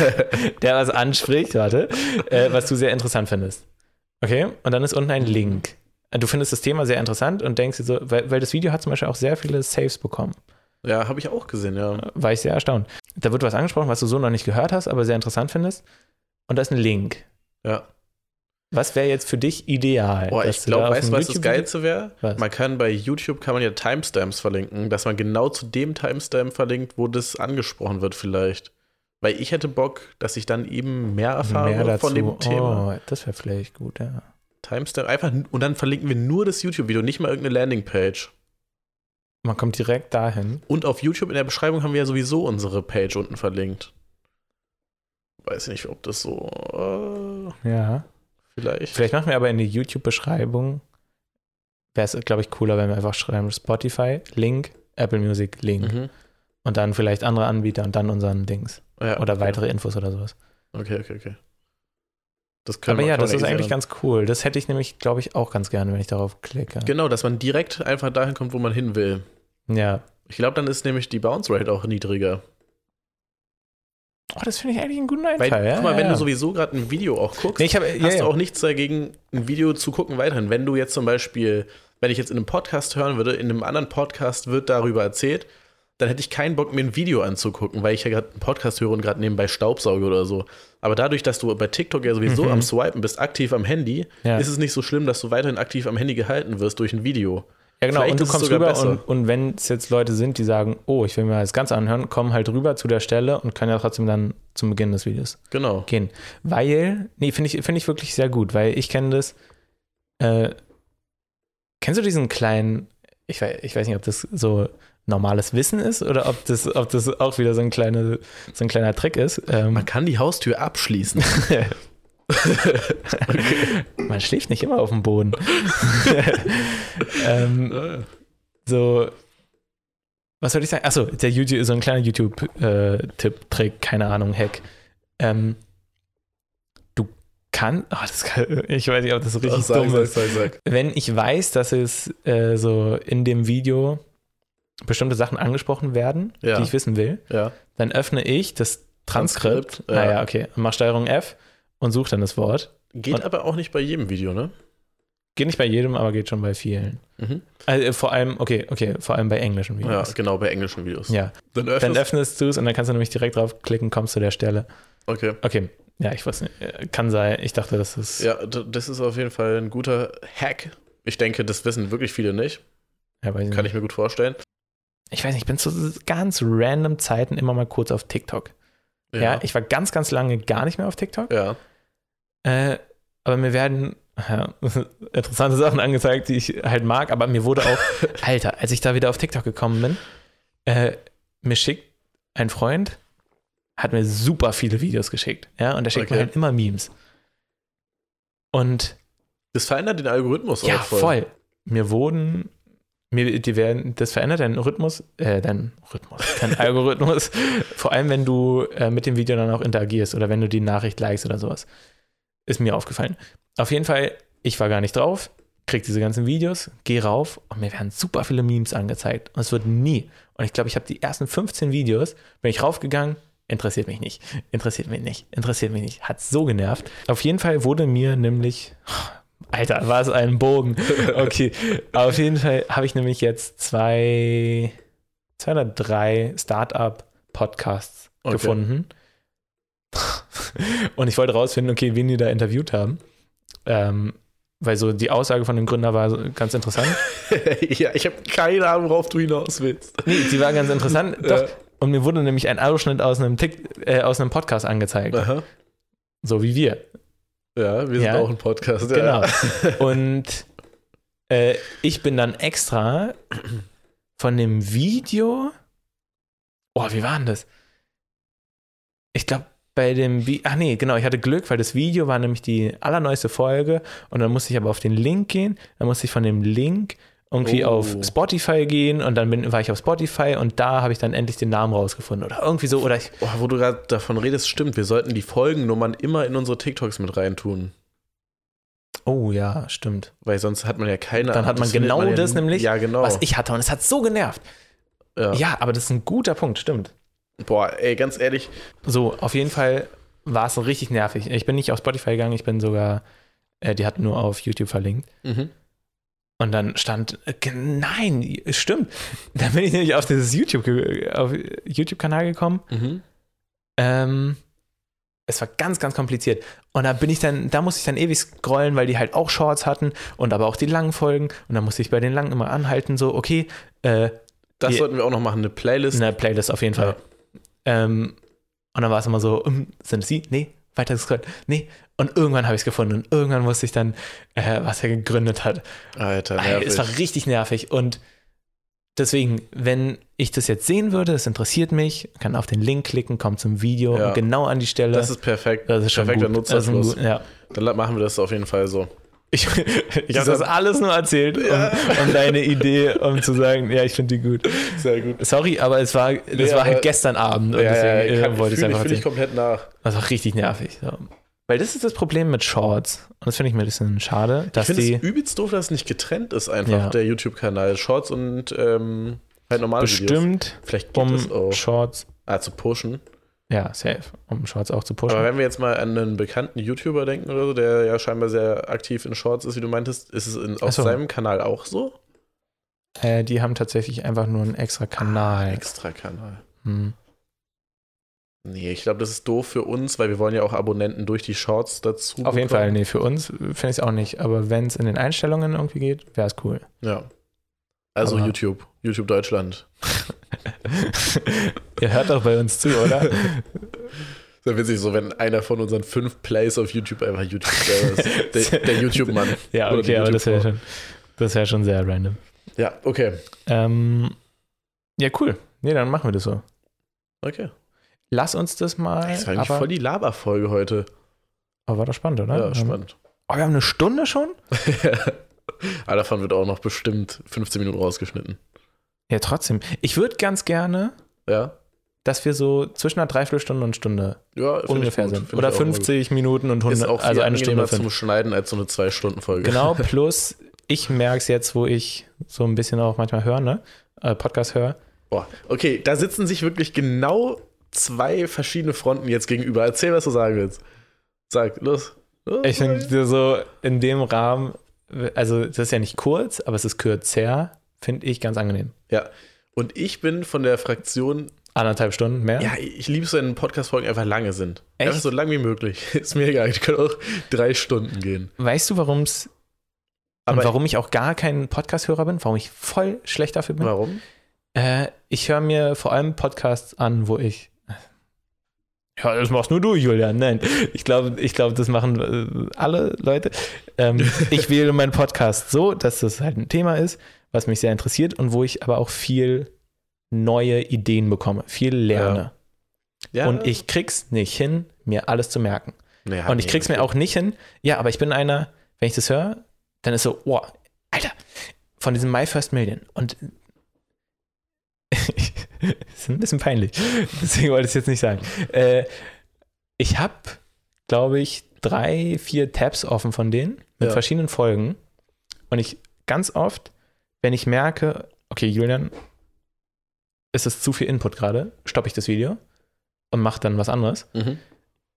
der was anspricht, warte, äh, was du sehr interessant findest. Okay, und dann ist unten ein Link. Du findest das Thema sehr interessant und denkst dir so, weil, weil das Video hat zum Beispiel auch sehr viele Saves bekommen. ja, habe ich auch gesehen, ja. War ich sehr erstaunt. Da wird was angesprochen, was du so noch nicht gehört hast, aber sehr interessant findest. Und da ist ein Link. Ja. Was wäre jetzt für dich ideal? Boah, ich glaube, weißt du, was das Geilste wäre? Man kann bei YouTube kann man ja Timestamps verlinken, dass man genau zu dem Timestamp verlinkt, wo das angesprochen wird, vielleicht. Weil ich hätte Bock, dass ich dann eben mehr erfahre Mehr von dem Thema. Oh, das wäre vielleicht gut, ja. Timestamp einfach und dann verlinken wir nur das YouTube-Video, nicht mal irgendeine Landingpage. Man kommt direkt dahin. Und auf YouTube in der Beschreibung haben wir ja sowieso unsere Page unten verlinkt. Weiß nicht, ob das so äh, Ja. Vielleicht. Vielleicht machen wir aber in die YouTube-Beschreibung, wäre es, glaube ich, cooler, wenn wir einfach schreiben Spotify, Link, Apple Music, Link. Mhm. Und dann vielleicht andere Anbieter und dann unseren Dings. Ja, Oder okay. weitere Infos oder sowas. Okay, okay, okay. Das können Aber ja, das ist eigentlich ändern. ganz cool. Das hätte ich nämlich, glaube ich, auch ganz gerne, wenn ich darauf klicke. Genau, dass man direkt einfach dahin kommt, wo man hin will. Ja. Ich glaube, dann ist nämlich die Bounce Rate auch niedriger. Oh, das finde ich eigentlich einen guten Weil, Einfall. ja, guck mal, ja, wenn ja. du sowieso gerade ein Video auch guckst, Nee, ich hab, hast du auch nichts dagegen, ein Video zu gucken weiterhin. Wenn du jetzt zum Beispiel, wenn ich jetzt in einem Podcast hören würde, in einem anderen Podcast wird darüber erzählt, dann hätte ich keinen Bock, mir ein Video anzugucken, weil ich ja gerade einen Podcast höre und gerade nebenbei Staubsauge oder so. Aber dadurch, dass du bei TikTok ja sowieso Mhm. am Swipen bist, aktiv am Handy, ist es nicht so schlimm, dass du weiterhin aktiv am Handy gehalten wirst durch ein Video. Ja, genau. Vielleicht Und du kommst rüber besser. und, und wenn es jetzt Leute sind, die sagen, oh, ich will mir das Ganze anhören, kommen halt rüber zu der Stelle und können ja trotzdem dann zum Beginn des Videos Genau. gehen. Weil, nee, finde ich, finde ich wirklich sehr gut, weil ich kenne das. Äh, kennst du diesen kleinen, ich weiß, ich weiß nicht, ob das so normales Wissen ist oder ob das, ob das auch wieder so ein, kleine, so ein kleiner Trick ist. Ähm, Man kann die Haustür abschließen. Man schläft nicht immer auf dem Boden. ähm, so, was soll ich sagen? Achso, der YouTube, so ein kleiner YouTube-Tipp, Trick, keine Ahnung, Hack. Ähm, du kannst, oh, das kann, ich weiß nicht, ob das richtig Sag, dumm sag, ist. sag, sag. Wenn ich weiß, dass es äh, so in dem Video bestimmte Sachen angesprochen werden, Ja. die ich wissen will, Ja. dann öffne ich das Transkript. Transkript, ja. Naja, okay, und mach Steuerung F und suche dann das Wort. Geht Und- aber auch nicht bei jedem Video, ne? Geht nicht bei jedem, aber geht schon bei vielen. Mhm. Also, äh, vor allem, okay, okay, vor allem bei englischen Ja, Videos. genau, bei englischen Videos. Ja. Dann Dann öffnest öffnest du es und dann kannst du nämlich direkt draufklicken, kommst zu der Stelle. Okay. Okay, ja, ich weiß nicht. Äh, Kann sein. Ich dachte, das ist. Ja, das ist auf jeden Fall ein guter Hack. Ich denke, das wissen wirklich viele nicht. Ja, weiß Kann nicht. ich mir gut vorstellen. ich weiß nicht, ich bin zu ganz random Zeiten immer mal kurz auf TikTok. Ja, ich war ganz, ganz lange gar nicht mehr auf TikTok. ja. Äh, aber mir werden ja, interessante Sachen angezeigt, die ich halt mag, aber mir wurde auch, Alter, als ich da wieder auf TikTok gekommen bin, äh, mir schickt ein Freund, hat mir super viele Videos geschickt, ja, und der schickt mir Okay. halt immer Memes. Und Das verändert den Algorithmus ja, auch voll. Mir wurden, mir, die werden, das verändert deinen Rhythmus, äh, deinen Rhythmus, deinen Algorithmus, vor allem wenn du äh, mit dem Video dann auch interagierst oder wenn du die Nachricht likest oder sowas. Ist mir aufgefallen. Auf jeden Fall, ich war gar nicht drauf, krieg diese ganzen Videos, geh rauf und mir werden super viele Memes angezeigt. Und es wird nie. Und ich glaube, ich habe die ersten 15 Videos, bin ich raufgegangen, interessiert mich nicht, interessiert mich nicht, interessiert mich nicht. Hat so genervt. Auf jeden Fall wurde mir nämlich, Alter, war es ein Bogen. Okay, auf jeden Fall habe ich nämlich jetzt zwei, zwei oder drei Startup-Podcasts Okay. gefunden. Und ich wollte rausfinden, okay, wen die da interviewt haben. Ähm, weil so die Aussage von dem Gründer war ganz interessant. ja, ich habe keine Ahnung, worauf du hinaus willst. Nee, die war ganz interessant. Ja. Doch. Und mir wurde nämlich ein Ausschnitt aus einem, Tick, äh, aus einem Podcast angezeigt. Aha. So wie wir. Ja, wir sind Ja. auch ein Podcast. Genau. Ja. Und äh, ich bin dann extra von dem Video. Oh, wie war denn das? Ich glaube, bei dem Vi Ach nee, genau, ich hatte Glück, weil das Video war nämlich die allerneueste Folge und dann musste ich aber auf den Link gehen. Dann musste ich von dem Link irgendwie Oh. auf Spotify gehen und dann bin, war ich auf Spotify und da habe ich dann endlich den Namen rausgefunden oder irgendwie so. Oder ich, Oh, wo du gerade davon redest, stimmt. Wir sollten die Folgennummern immer in unsere TikToks mit reintun. oh ja, stimmt. Weil sonst hat man ja keine Dann hat man das genau ja das nie- nämlich, Ja, genau. Was ich hatte und es hat so genervt. ja. Ja, aber das ist ein guter Punkt, stimmt. Boah, ey, ganz ehrlich. So, auf jeden Fall war es richtig nervig. Ich bin nicht auf Spotify gegangen, ich bin sogar, äh, die hatten nur auf YouTube verlinkt. Mhm. Und dann stand, äh, nein, stimmt. Dann bin ich nämlich auf dieses YouTube, auf YouTube-Kanal gekommen. Mhm. Ähm, es war ganz, ganz kompliziert. Und da bin ich dann, da musste ich dann ewig scrollen, weil die halt auch Shorts hatten und aber auch die langen Folgen. Und dann musste ich bei den langen immer anhalten, so, okay, äh, Das Die- sollten wir auch noch machen, eine Playlist. in der Playlist auf jeden Fall. Ähm, und dann war es immer so, ähm, sind es die? Nee, weiter gescrollt. Nee. Und irgendwann habe ich es gefunden und irgendwann wusste ich dann, äh, was er gegründet hat. Alter, nervig. es war richtig nervig und deswegen, wenn ich das jetzt sehen würde, es interessiert mich, kann auf den Link klicken, kommt zum Video Ja. und genau an die Stelle. das ist perfekt. das ist schon perfekter gut. Nutzerschluss. gut, ja. Dann machen wir das auf jeden Fall so. Ich, ich hab habe das alles nur erzählt, um, um deine Idee, um zu sagen, ja, ich finde die gut. Sehr gut. Sorry, aber es war, das Nee, war halt gestern Abend und Ja, deswegen ja, äh, kann, wollte ich es einfach ich, ich erzählen. komplett nach. Das war richtig nervig. So. Weil das ist das Problem mit Shorts. Und das finde ich mir ein bisschen schade, Ich dass finde die es übelst doof, dass es nicht getrennt ist, einfach Ja. der YouTube-Kanal. Shorts und ähm, halt normale Videos. bestimmt Vielleicht geht es um auch. Shorts, Ah, zu pushen. Ja, safe, um Shorts auch zu pushen. Aber wenn wir jetzt mal an einen bekannten YouTuber denken oder so, der ja scheinbar sehr aktiv in Shorts ist, wie du meintest, ist es in, auf so. seinem Kanal auch so? Äh, die haben tatsächlich einfach nur einen extra Kanal. Extra Kanal. Hm. Nee, ich glaube, das ist doof für uns, weil wir wollen ja auch Abonnenten durch die Shorts dazu. Auf jeden bekommen. Fall, nee, für uns finde ich es auch nicht. Aber wenn es in den Einstellungen irgendwie geht, wäre es cool. Ja. Also Aber- YouTube. YouTube Deutschland. Ihr hört doch bei uns zu, oder? Sehr witzig, so wenn einer von unseren fünf Plays auf YouTube einfach YouTube ist. Der, der YouTube-Mann. ja, okay, aber das wäre schon, das wär schon sehr random. Ja, okay. Ähm, ja, cool. Nee, dann machen wir das so. Okay. Lass uns das mal. Das war eigentlich aber, voll die Laberfolge heute. aber war doch spannend, oder? Ja, spannend. Oh, wir haben eine Stunde schon? Aber davon wird auch noch bestimmt 15 Minuten rausgeschnitten. Ja, trotzdem. Ich würde ganz gerne, Ja? dass wir so zwischen einer Dreiviertelstunde und Stunde Ja, ungefähr sind. Oder ich auch mal gut. 50 Minuten und 100, Ist auch viel also eine Stunde zum. Schneiden als so eine Zwei-Stunden-Folge. Genau, plus ich merke es jetzt, wo ich so ein bisschen auch manchmal höre, ne? Äh, Podcast höre. Boah. Okay, da sitzen sich wirklich genau zwei verschiedene Fronten jetzt gegenüber. Erzähl, was du sagen willst. Sag, los. los Ich finde so in dem Rahmen, also das ist ja nicht kurz, aber es ist kürzer, finde ich ganz angenehm. Ja. Und ich bin von der Fraktion, Anderthalb Stunden mehr? ja, ich liebe es, wenn Podcast-Folgen einfach lange sind. Echt? Einfach so lang wie möglich. Ist mir egal, die können auch drei Stunden gehen. Weißt du, warum es und warum ich auch gar kein Podcast-Hörer bin? Warum ich voll schlecht dafür bin? warum? Äh, ich höre mir vor allem Podcasts an, wo ich. Ja, das machst nur du, Julian. Nein, ich glaube, ich glaube, das machen äh, alle Leute. Ähm, ich wähle meinen Podcast so, dass das halt ein Thema ist, was mich sehr interessiert und wo ich aber auch viel neue Ideen bekomme, viel lerne. Ja. Und ich krieg's nicht hin, mir alles zu merken. Nee, Und ich krieg's mir auch nicht hin. Ja, aber ich bin einer, wenn ich das höre, dann ist so, wow, Alter, von diesem My First Million. Und ist ein bisschen peinlich. Deswegen wollte ich es jetzt nicht sagen. Äh, ich habe, glaube ich, drei, vier Tabs offen von denen mit Ja. verschiedenen Folgen. Und ich ganz oft, wenn ich merke, okay, Julian, es ist zu viel Input gerade, stoppe ich das Video und mache dann was anderes. Mhm.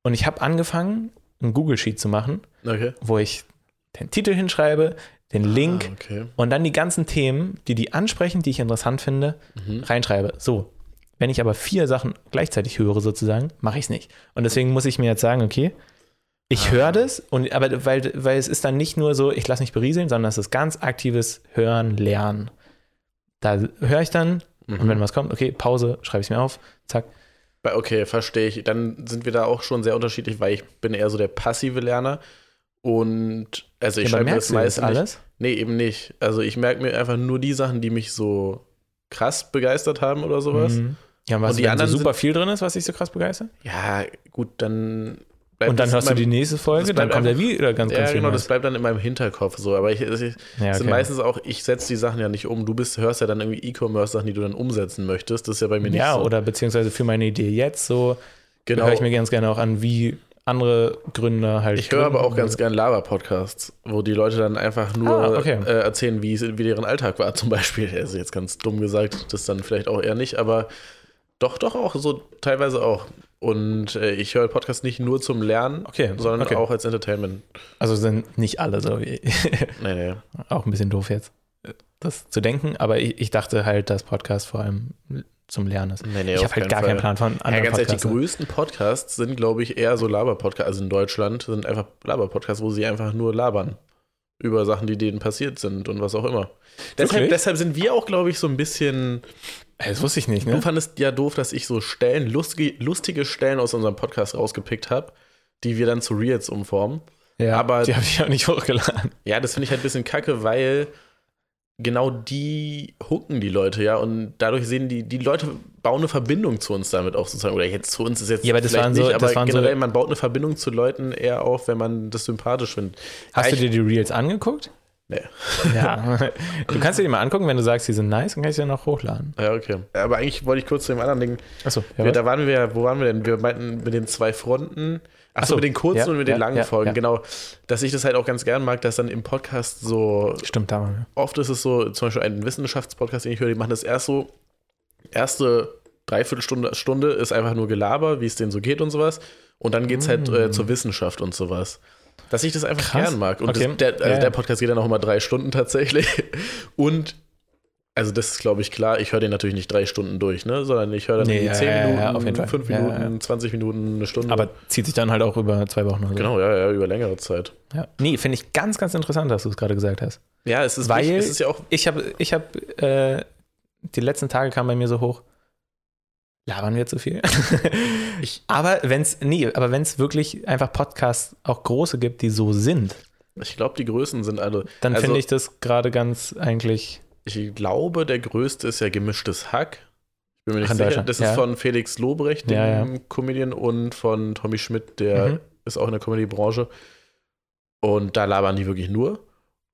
Und ich habe angefangen, ein Google Sheet zu machen, Okay. wo ich den Titel hinschreibe, den Link Ah, okay. und dann die ganzen Themen, die die ansprechen, die ich interessant finde, Mhm. reinschreibe. So. Wenn ich aber vier Sachen gleichzeitig höre, sozusagen, mache ich es nicht. Und deswegen muss ich mir jetzt sagen, okay, ich Ah. höre das, und, aber weil, weil es ist dann nicht nur so, ich lasse mich berieseln, sondern es ist ganz aktives Hören, Lernen. Da höre ich dann, und wenn was kommt, okay, Pause, schreibe ich es mir auf, zack. Okay, verstehe ich. Dann sind wir da auch schon sehr unterschiedlich, weil ich bin eher so der passive Lerner. Und also ich Ja, schreibe mir das meiste nicht. alles? Nee, eben nicht. Also ich merke mir einfach nur die Sachen, die mich so krass begeistert haben oder sowas. Mhm. Ja, was, Und die anderen so super sind- viel drin ist, was dich so krass begeistert? Ja, gut, dann Und dann hörst du die nächste Folge, dann kommt er einfach- wieder ganz, Ja, ganz viel genau, das bleibt dann in meinem Hinterkopf so. Aber ich, es ist- Ja, sind okay. meistens auch, ich setze die Sachen ja nicht um. Du bist, hörst ja dann irgendwie E-Commerce-Sachen, die du dann umsetzen möchtest. Das ist ja bei mir nicht ja, so. oder beziehungsweise für meine Idee jetzt so, genau. höre ich mir ganz gerne auch an, wie andere Gründer halt. Ich höre aber auch ganz gern Laber-Podcasts, wo die Leute dann einfach nur Ah, okay. äh, erzählen, wie, es- wie deren Alltag war, zum Beispiel. Also jetzt ganz dumm gesagt, das dann vielleicht auch eher nicht, aber doch, doch auch so teilweise auch. Und äh, ich höre Podcasts nicht nur zum Lernen, Okay, sondern okay. auch als Entertainment. Also sind nicht alle so wie. Nee, nee. auch ein bisschen doof jetzt, das zu denken, aber ich, ich dachte halt, dass Podcast vor allem zum Lernen ist. nee, nee ich habe halt gar Fall. keinen Plan von Ja, anderen ganz ehrlich, die Podcasts. größten Podcasts sind, glaube ich, eher so Laber-Podcasts, also in Deutschland sind einfach Laber-Podcasts, wo sie einfach nur labern über Sachen, die denen passiert sind und was auch immer. Deshalb, deshalb sind wir auch, glaube ich, so ein bisschen Das wusste ich nicht, Du ne? fandest ja doof, dass ich so Stellen, lustige, lustige Stellen aus unserem Podcast rausgepickt habe, die wir dann zu Reels umformen. Ja, aber- die habe ich auch nicht hochgeladen. Ja, das finde ich halt ein bisschen kacke, weil genau die hooken die Leute, ja, und dadurch sehen die, die Leute bauen eine Verbindung zu uns damit auch sozusagen. Oder jetzt zu uns ist jetzt Ja, aber das waren so- nicht, das aber waren so- generell, man baut eine Verbindung zu Leuten eher auf, wenn man das sympathisch findet. Hast Ja, du dir die Reels angeguckt? Nee. Ja. Du kannst dir die mal angucken, wenn du sagst, die sind nice, dann kannst du ja noch hochladen. Ja, okay. Aber eigentlich wollte ich kurz zu dem anderen Ding Achso, wir, ja, da waren wir, ja- wo waren wir denn? Wir meinten mit den zwei Fronten. Achso, Ach so, mit den kurzen ja, und mit den ja, langen ja, Folgen, genau. Dass ich das halt auch ganz gern mag, dass dann im Podcast so, stimmt, da oft ist es so, zum Beispiel ein Wissenschaftspodcast, den ich höre, die machen das erst so, erste Dreiviertelstunde Stunde ist einfach nur Gelaber, wie es denen so geht und sowas. Und dann geht es halt äh, zur Wissenschaft und sowas. Dass ich das einfach Krass. gern mag. Und Okay. das, der, also der Podcast geht dann auch immer drei Stunden tatsächlich. Und also das ist, glaube ich, klar, ich höre den natürlich nicht drei Stunden durch, ne? Sondern ich höre dann Nee, ja, zehn ja, ja, Minuten, auf jeden Fall. fünf Ja, ja, Minuten, 20 Minuten, eine Stunde. Aber zieht sich dann halt auch über zwei Wochen oder genau, ja, ja, über längere Zeit. Ja. Nee, finde ich ganz, ganz interessant, dass du es gerade gesagt hast. Ja, es ist, Weil- nicht, es ist ja auch, Ich habe, ich habe, äh, die letzten Tage kam bei mir so hoch, labern wir zu viel? Ich- aber wenn es, nee, aber wenn es wirklich einfach Podcasts auch große gibt, die so sind, ich glaube, die Größen sind alle. dann Also- finde ich das gerade ganz eigentlich, Ich glaube, der größte ist ja gemischtes Hack. Ich bin mir nicht Ach, sicher. Das ja. ist von Felix Lobrecht, dem Ja, ja. Comedian, und von Tommy Schmidt, der Mhm. ist auch in der Comedy-Branche. Und da labern die wirklich nur.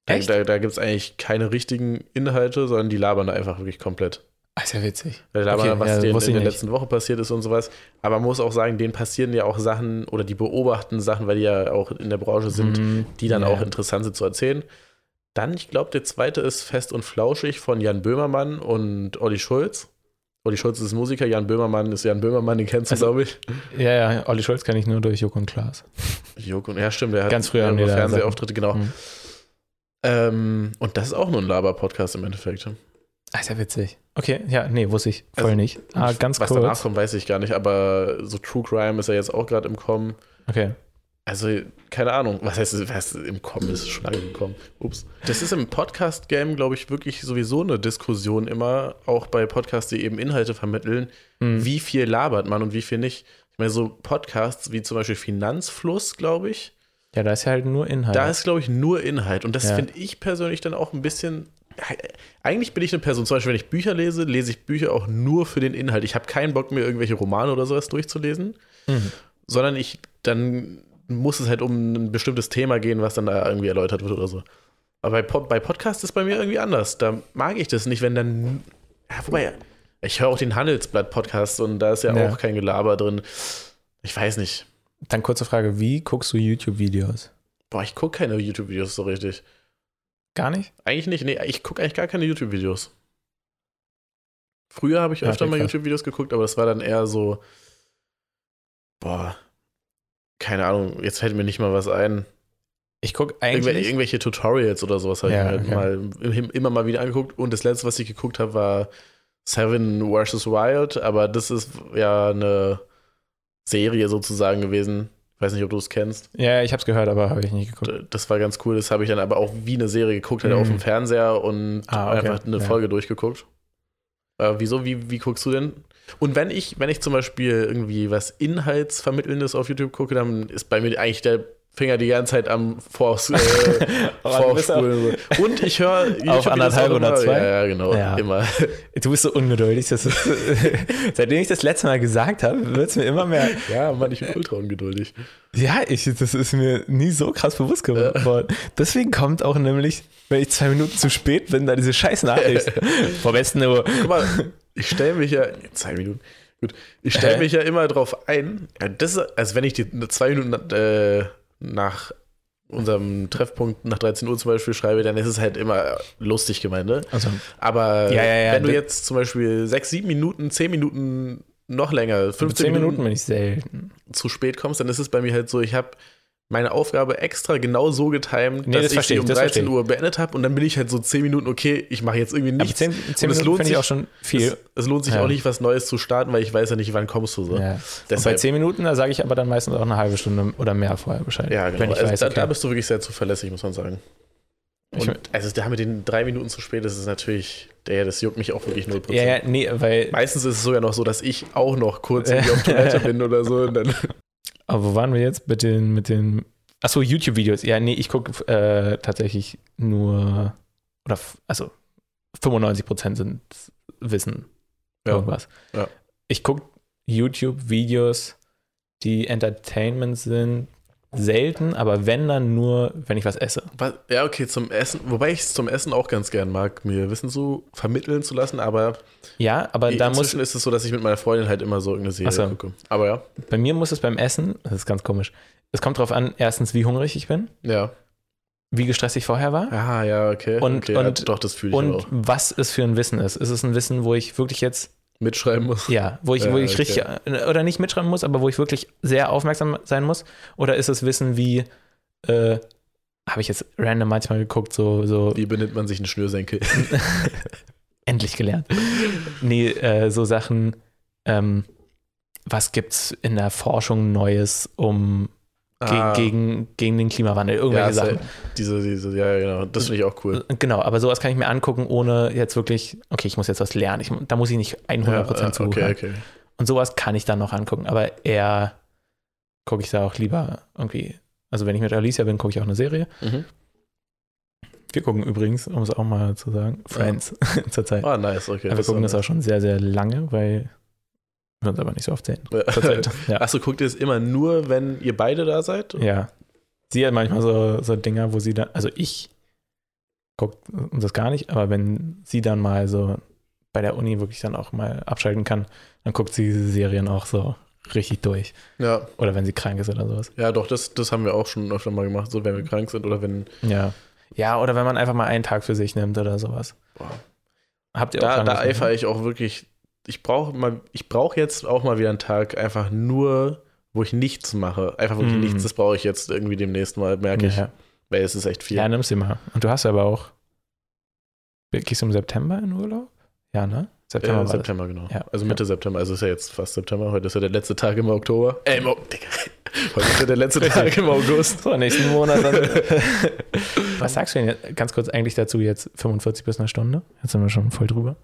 Da, Echt? da, da gibt es eigentlich keine richtigen Inhalte, sondern die labern da einfach wirklich komplett. ah, ist ja witzig. Da labern Okay, was ja, denen in der nicht. letzten Woche passiert ist und sowas. Aber man muss auch sagen, denen passieren ja auch Sachen oder die beobachten Sachen, weil die ja auch in der Branche sind, Mhm. die dann auch interessant sind zu erzählen. Dann, ich glaube, der zweite ist Fest und Flauschig von Jan Böhmermann und Olli Schulz. Olli Schulz ist Musiker, Jan Böhmermann ist Jan Böhmermann, den kennst du, Also- glaube ich. Ja, ja, Olli Schulz kenne ich nur durch Joko und Klaas. Joko, ja, stimmt, der hat Ganz früher haben Fernsehauftritte, genau. Mhm. Ähm, und das ist auch nur ein Laber-Podcast im Endeffekt. Ah, ist ja witzig. Okay, ja, nee, wusste ich voll Also, nicht. Ah, ganz Was danach kurz. kommt, weiß ich gar nicht, aber so True Crime ist ja jetzt auch gerade im Kommen. Okay. Also, keine Ahnung, was heißt, was im Kommen ist schon lange gekommen. Ups. Das ist im Podcast-Game, glaube ich, wirklich sowieso eine Diskussion immer, auch bei Podcasts, die eben Inhalte vermitteln. Hm. Wie viel labert man und wie viel nicht? Ich meine, so Podcasts wie zum Beispiel Finanzfluss, glaube ich, Ja, da ist ja halt nur Inhalt. da ist, glaube ich, nur Inhalt. Und das Ja. finde ich persönlich dann auch ein bisschen. Eigentlich bin ich eine Person, zum Beispiel, wenn ich Bücher lese, lese ich Bücher auch nur für den Inhalt. Ich habe keinen Bock, mir irgendwelche Romane oder sowas durchzulesen, Mhm. sondern ich, dann muss es halt um ein bestimmtes Thema gehen, was dann da irgendwie erläutert wird oder so. Aber bei, Pod, bei Podcast ist bei mir irgendwie anders. Da mag ich das nicht, wenn dann. Ja, wobei, ich höre auch den Handelsblatt-Podcast und da ist ja, Ja. auch kein Gelaber drin. Ich weiß nicht. Dann kurze Frage, wie guckst du YouTube-Videos? Boah, ich gucke keine YouTube-Videos so richtig. Gar nicht? Eigentlich nicht. Nee, ich gucke eigentlich gar keine YouTube-Videos. Früher habe ich Ja, öfter okay, mal. YouTube-Videos geguckt, aber das war dann eher so. Boah. Keine Ahnung, jetzt fällt mir nicht mal was ein. Ich gucke Irgendwel eigentlich. irgendwelche Tutorials oder sowas habe Ja, ich mir okay. halt mal im- immer mal wieder angeguckt. Und das letzte, was ich geguckt habe, war Seven vs. Wild, aber das ist ja eine Serie sozusagen gewesen. Ich weiß nicht, ob du es kennst. ja, ich habe es gehört, aber habe ich nicht geguckt. Das war ganz cool. Das habe ich dann aber auch wie eine Serie geguckt, halt Mhm. auf dem Fernseher und Ah, okay. einfach eine Ja. Folge durchgeguckt. Äh, wieso? Wie, wie guckst du denn? Und wenn ich, wenn ich zum Beispiel irgendwie was Inhaltsvermittelndes auf YouTube gucke, dann ist bei mir eigentlich der Finger die ganze Zeit am Vors, äh, Vorspulen. Und ich höre YouTube-Videos anderthalb oder immer- zwei? Ja, ja, genau. Ja. Immer. Du bist so ungeduldig. Ist, seitdem ich das letzte Mal gesagt habe, wird es mir immer mehr. Ja, Mann, ich bin ultra ungeduldig. Ja, ich, das ist mir nie so krass bewusst geworden. Deswegen kommt auch nämlich, wenn ich zwei Minuten zu spät bin, da diese scheiß Nachricht. Vor besten Uhr. Guck mal, ich stelle mich ja. Zwei Minuten. Gut. Ich stelle mich ja immer drauf ein. Das also wenn ich die zwei Minuten äh, nach unserem Treffpunkt nach 13 Uhr zum Beispiel schreibe, dann ist es halt immer lustig gemeint, ne? Also, Aber Ja, ja, ja, wenn du jetzt zum Beispiel sechs, sieben Minuten, zehn Minuten noch länger, 15 zehn Minuten, Minuten bin ich selten. zu spät kommst, dann ist es bei mir halt so, ich habe meine Aufgabe extra genau so getimt, Nee, dass das ich sie ich, um das 13 verstehe Uhr beendet habe und dann bin ich halt so 10 Minuten, okay, ich mache jetzt irgendwie Aber nichts. zehn, zehn Und es Minuten lohnt finde ich auch schon viel. Es, es lohnt sich Ja. auch nicht, was Neues zu starten, weil ich weiß ja nicht, wann kommst du so. Ja. Bei Deshalb, zehn Minuten, da sage ich aber dann meistens auch eine halbe Stunde oder mehr vorher Bescheid. ja, genau. Wenn ich also, weiß, da, okay. da bist du wirklich sehr zuverlässig, muss man sagen. Ich Und also da mit den drei Minuten zu spät, das ist natürlich, der, das juckt mich auch wirklich 0%. ja, ja, nee, weil. Meistens ist es sogar noch so, dass ich auch noch kurz irgendwie auf Toilette bin oder so. Und dann, Aber wo waren wir jetzt mit den, mit den. Achso, YouTube-Videos. Ja, nee, ich gucke äh, tatsächlich nur. Oder, also 95% sind Wissen. Ja. Irgendwas. Ja. Ich gucke YouTube-Videos, die Entertainment sind, selten, aber wenn dann nur, wenn ich was esse. was, ja, okay, zum Essen, wobei ich es zum Essen auch ganz gern mag, mir Wissen so vermitteln zu lassen, aber Ja, aber da muss, inzwischen ist es so, dass ich mit meiner Freundin halt immer so irgendeine Serie so. gucke. Aber ja, bei mir muss es beim Essen, das ist ganz komisch, es kommt darauf an, erstens, wie hungrig ich bin, ja. wie gestresst ich vorher war. Ah, ja, okay. Und- okay, ja, und- doch, das fühle ich Und auch. was es für ein Wissen ist. Ist es ein Wissen, wo ich wirklich jetzt Mitschreiben muss. Ja, wo ich, wo ich okay. richtig, äh, oder nicht mitschreiben muss, aber wo ich wirklich sehr aufmerksam sein muss? Oder ist es Wissen wie, äh, habe ich jetzt random manchmal geguckt, so, so Wie benimmt man sich einen Schnürsenkel? endlich gelernt. nee, äh, so Sachen, ähm, was gibt's in der Forschung Neues, um Ah, gegen, gegen den Klimawandel, irgendwelche ja, Sachen. se- Diese, diese, ja, genau. Das finde ich auch cool. Genau, aber sowas kann ich mir angucken, ohne jetzt wirklich, okay, ich muss jetzt was lernen. Ich, da muss ich nicht 100% Ja, zuhören. okay, okay. Und sowas kann ich dann noch angucken, aber eher gucke ich da auch lieber irgendwie. Also wenn ich mit Alicia bin, gucke ich auch eine Serie. Mhm. Wir gucken übrigens, um es auch mal zu sagen, Friends zurzeit. Ah, nice, okay. Aber wir gucken das auch schon sehr, sehr lange, weil wir uns aber nicht so oft sehen. Ja. Achso, guckt ihr es immer nur, wenn ihr beide da seid? ja. Sie hat manchmal so, so Dinger, wo sie dann, also ich gucke das gar nicht, aber wenn sie dann mal so bei der Uni wirklich dann auch mal abschalten kann, dann guckt sie diese Serien auch so richtig durch. Ja, Oder wenn sie krank ist oder sowas. ja, doch, das, das haben wir auch schon öfter mal gemacht, so wenn wir krank sind oder wenn. Ja. Ja, oder wenn man einfach mal einen Tag für sich nimmt oder sowas. Boah. Habt ihr auch Da, da eifere ich auch wirklich. Ich brauche mal, ich brauche jetzt auch mal wieder einen Tag einfach nur, wo ich nichts mache. Einfach wirklich Mhm. nichts. Das brauche ich jetzt irgendwie demnächst mal, merke ich. Ja. Weil es ist echt viel. Ja, nimm's dir mal. Und du hast aber auch. Gehst du im September in Urlaub? Ja, ne? September, äh, September genau. Ja, also Mitte ja. September. Also ist ja jetzt fast September. Heute ist ja der letzte Tag im Oktober. Äh, im o Heute ist ja der letzte Tag im August. So, nächsten Monat dann. Was sagst du denn jetzt, ganz kurz eigentlich dazu jetzt 45 bis eine Stunde? Jetzt sind wir schon voll drüber.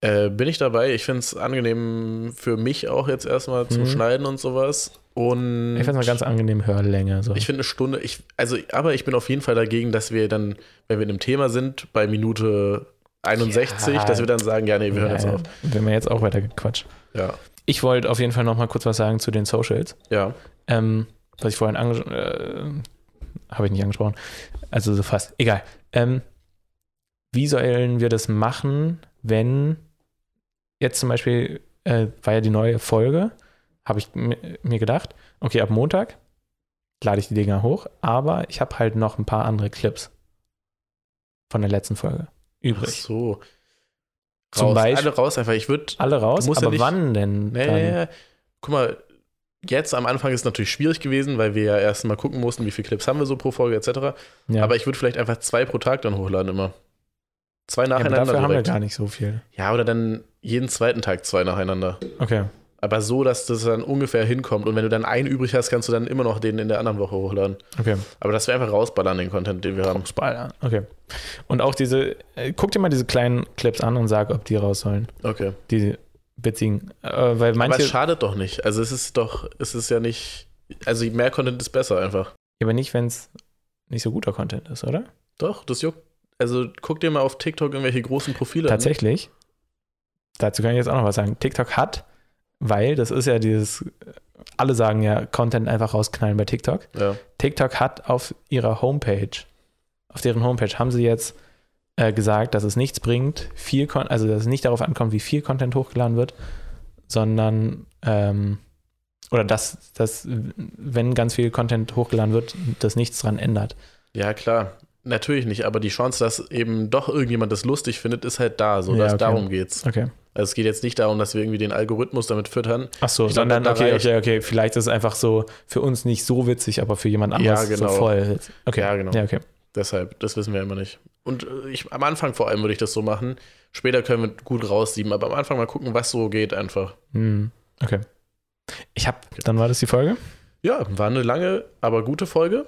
Äh, bin ich dabei. Ich finde es angenehm für mich auch jetzt erstmal zum mhm. Schneiden und sowas. Und ich finde es eine ganz angenehm Hörlänge. So. Ich finde eine Stunde, ich, also, aber ich bin auf jeden Fall dagegen, dass wir dann, wenn wir in einem Thema sind, bei Minute 61, ja, dass wir dann sagen, ja, nee, wir hören jetzt auf. Wenn wir jetzt auch weiter gequatscht. Ja. Ich wollte auf jeden Fall noch mal kurz was sagen zu den Socials. Ja. Ähm, was ich vorhin angesprochen äh, habe ich nicht angesprochen. Also so fast. Egal. Ähm, wie sollen wir das machen, wenn jetzt zum Beispiel äh, war ja die neue Folge, habe ich mir gedacht, okay, ab Montag lade ich die Dinger hoch, aber ich habe halt noch ein paar andere Clips von der letzten Folge übrig. Ach so. Zum Beispiel, alle raus einfach. Ich würde. Alle raus, aber ja wann denn? Nee, guck mal, jetzt am Anfang ist es natürlich schwierig gewesen, weil wir ja erst mal gucken mussten, wie viele Clips haben wir so pro Folge etc. Ja. Aber ich würde vielleicht einfach zwei pro Tag dann hochladen immer. Zwei nacheinander. Ja, dafür direkt. haben wir gar nicht so viel. Ja, oder dann jeden zweiten Tag zwei nacheinander. Okay aber so, dass das dann ungefähr hinkommt. Und wenn du dann einen übrig hast, kannst du dann immer noch den in der anderen Woche hochladen. Okay. Aber dass wir einfach rausballern, den Content, den wir haben. Rausballern, okay. Und auch diese, äh, guck dir mal diese kleinen Clips an und sag, ob die raus sollen. Okay. Die witzigen. Äh, weil manche, aber es schadet doch nicht. Also es ist doch, es ist ja nicht, also mehr Content ist besser einfach. Aber nicht, wenn es nicht so guter Content ist, oder? Doch, das juckt. Also guck dir mal auf TikTok irgendwelche großen Profile Tatsächlich. an. Tatsächlich. Dazu kann ich jetzt auch noch was sagen. TikTok hat weil das ist ja dieses, alle sagen ja, Content einfach rausknallen bei TikTok. Ja. TikTok hat auf ihrer Homepage, auf deren Homepage haben sie jetzt äh, gesagt, dass es nichts bringt, viel, Con also dass es nicht darauf ankommt, wie viel Content hochgeladen wird, sondern ähm, oder dass, dass, wenn ganz viel Content hochgeladen wird, das nichts dran ändert. Ja, klar. Natürlich nicht, aber die Chance, dass eben doch irgendjemand das lustig findet, ist halt da. So, ja, dass okay. darum geht's. Okay. Also es geht jetzt nicht darum, dass wir irgendwie den Algorithmus damit füttern. Ach so, sondern glaub, okay, okay, okay. Vielleicht ist es einfach so für uns nicht so witzig, aber für jemand anderes ja, genau. so voll. Okay. Ja, genau. Ja, okay. Deshalb, das wissen wir immer nicht. Und äh, ich, am Anfang vor allem würde ich das so machen. Später können wir gut raussieben, aber am Anfang mal gucken, was so geht einfach. Hm. Okay. Ich habe, okay. dann war das die Folge? Ja, war eine lange, aber gute Folge.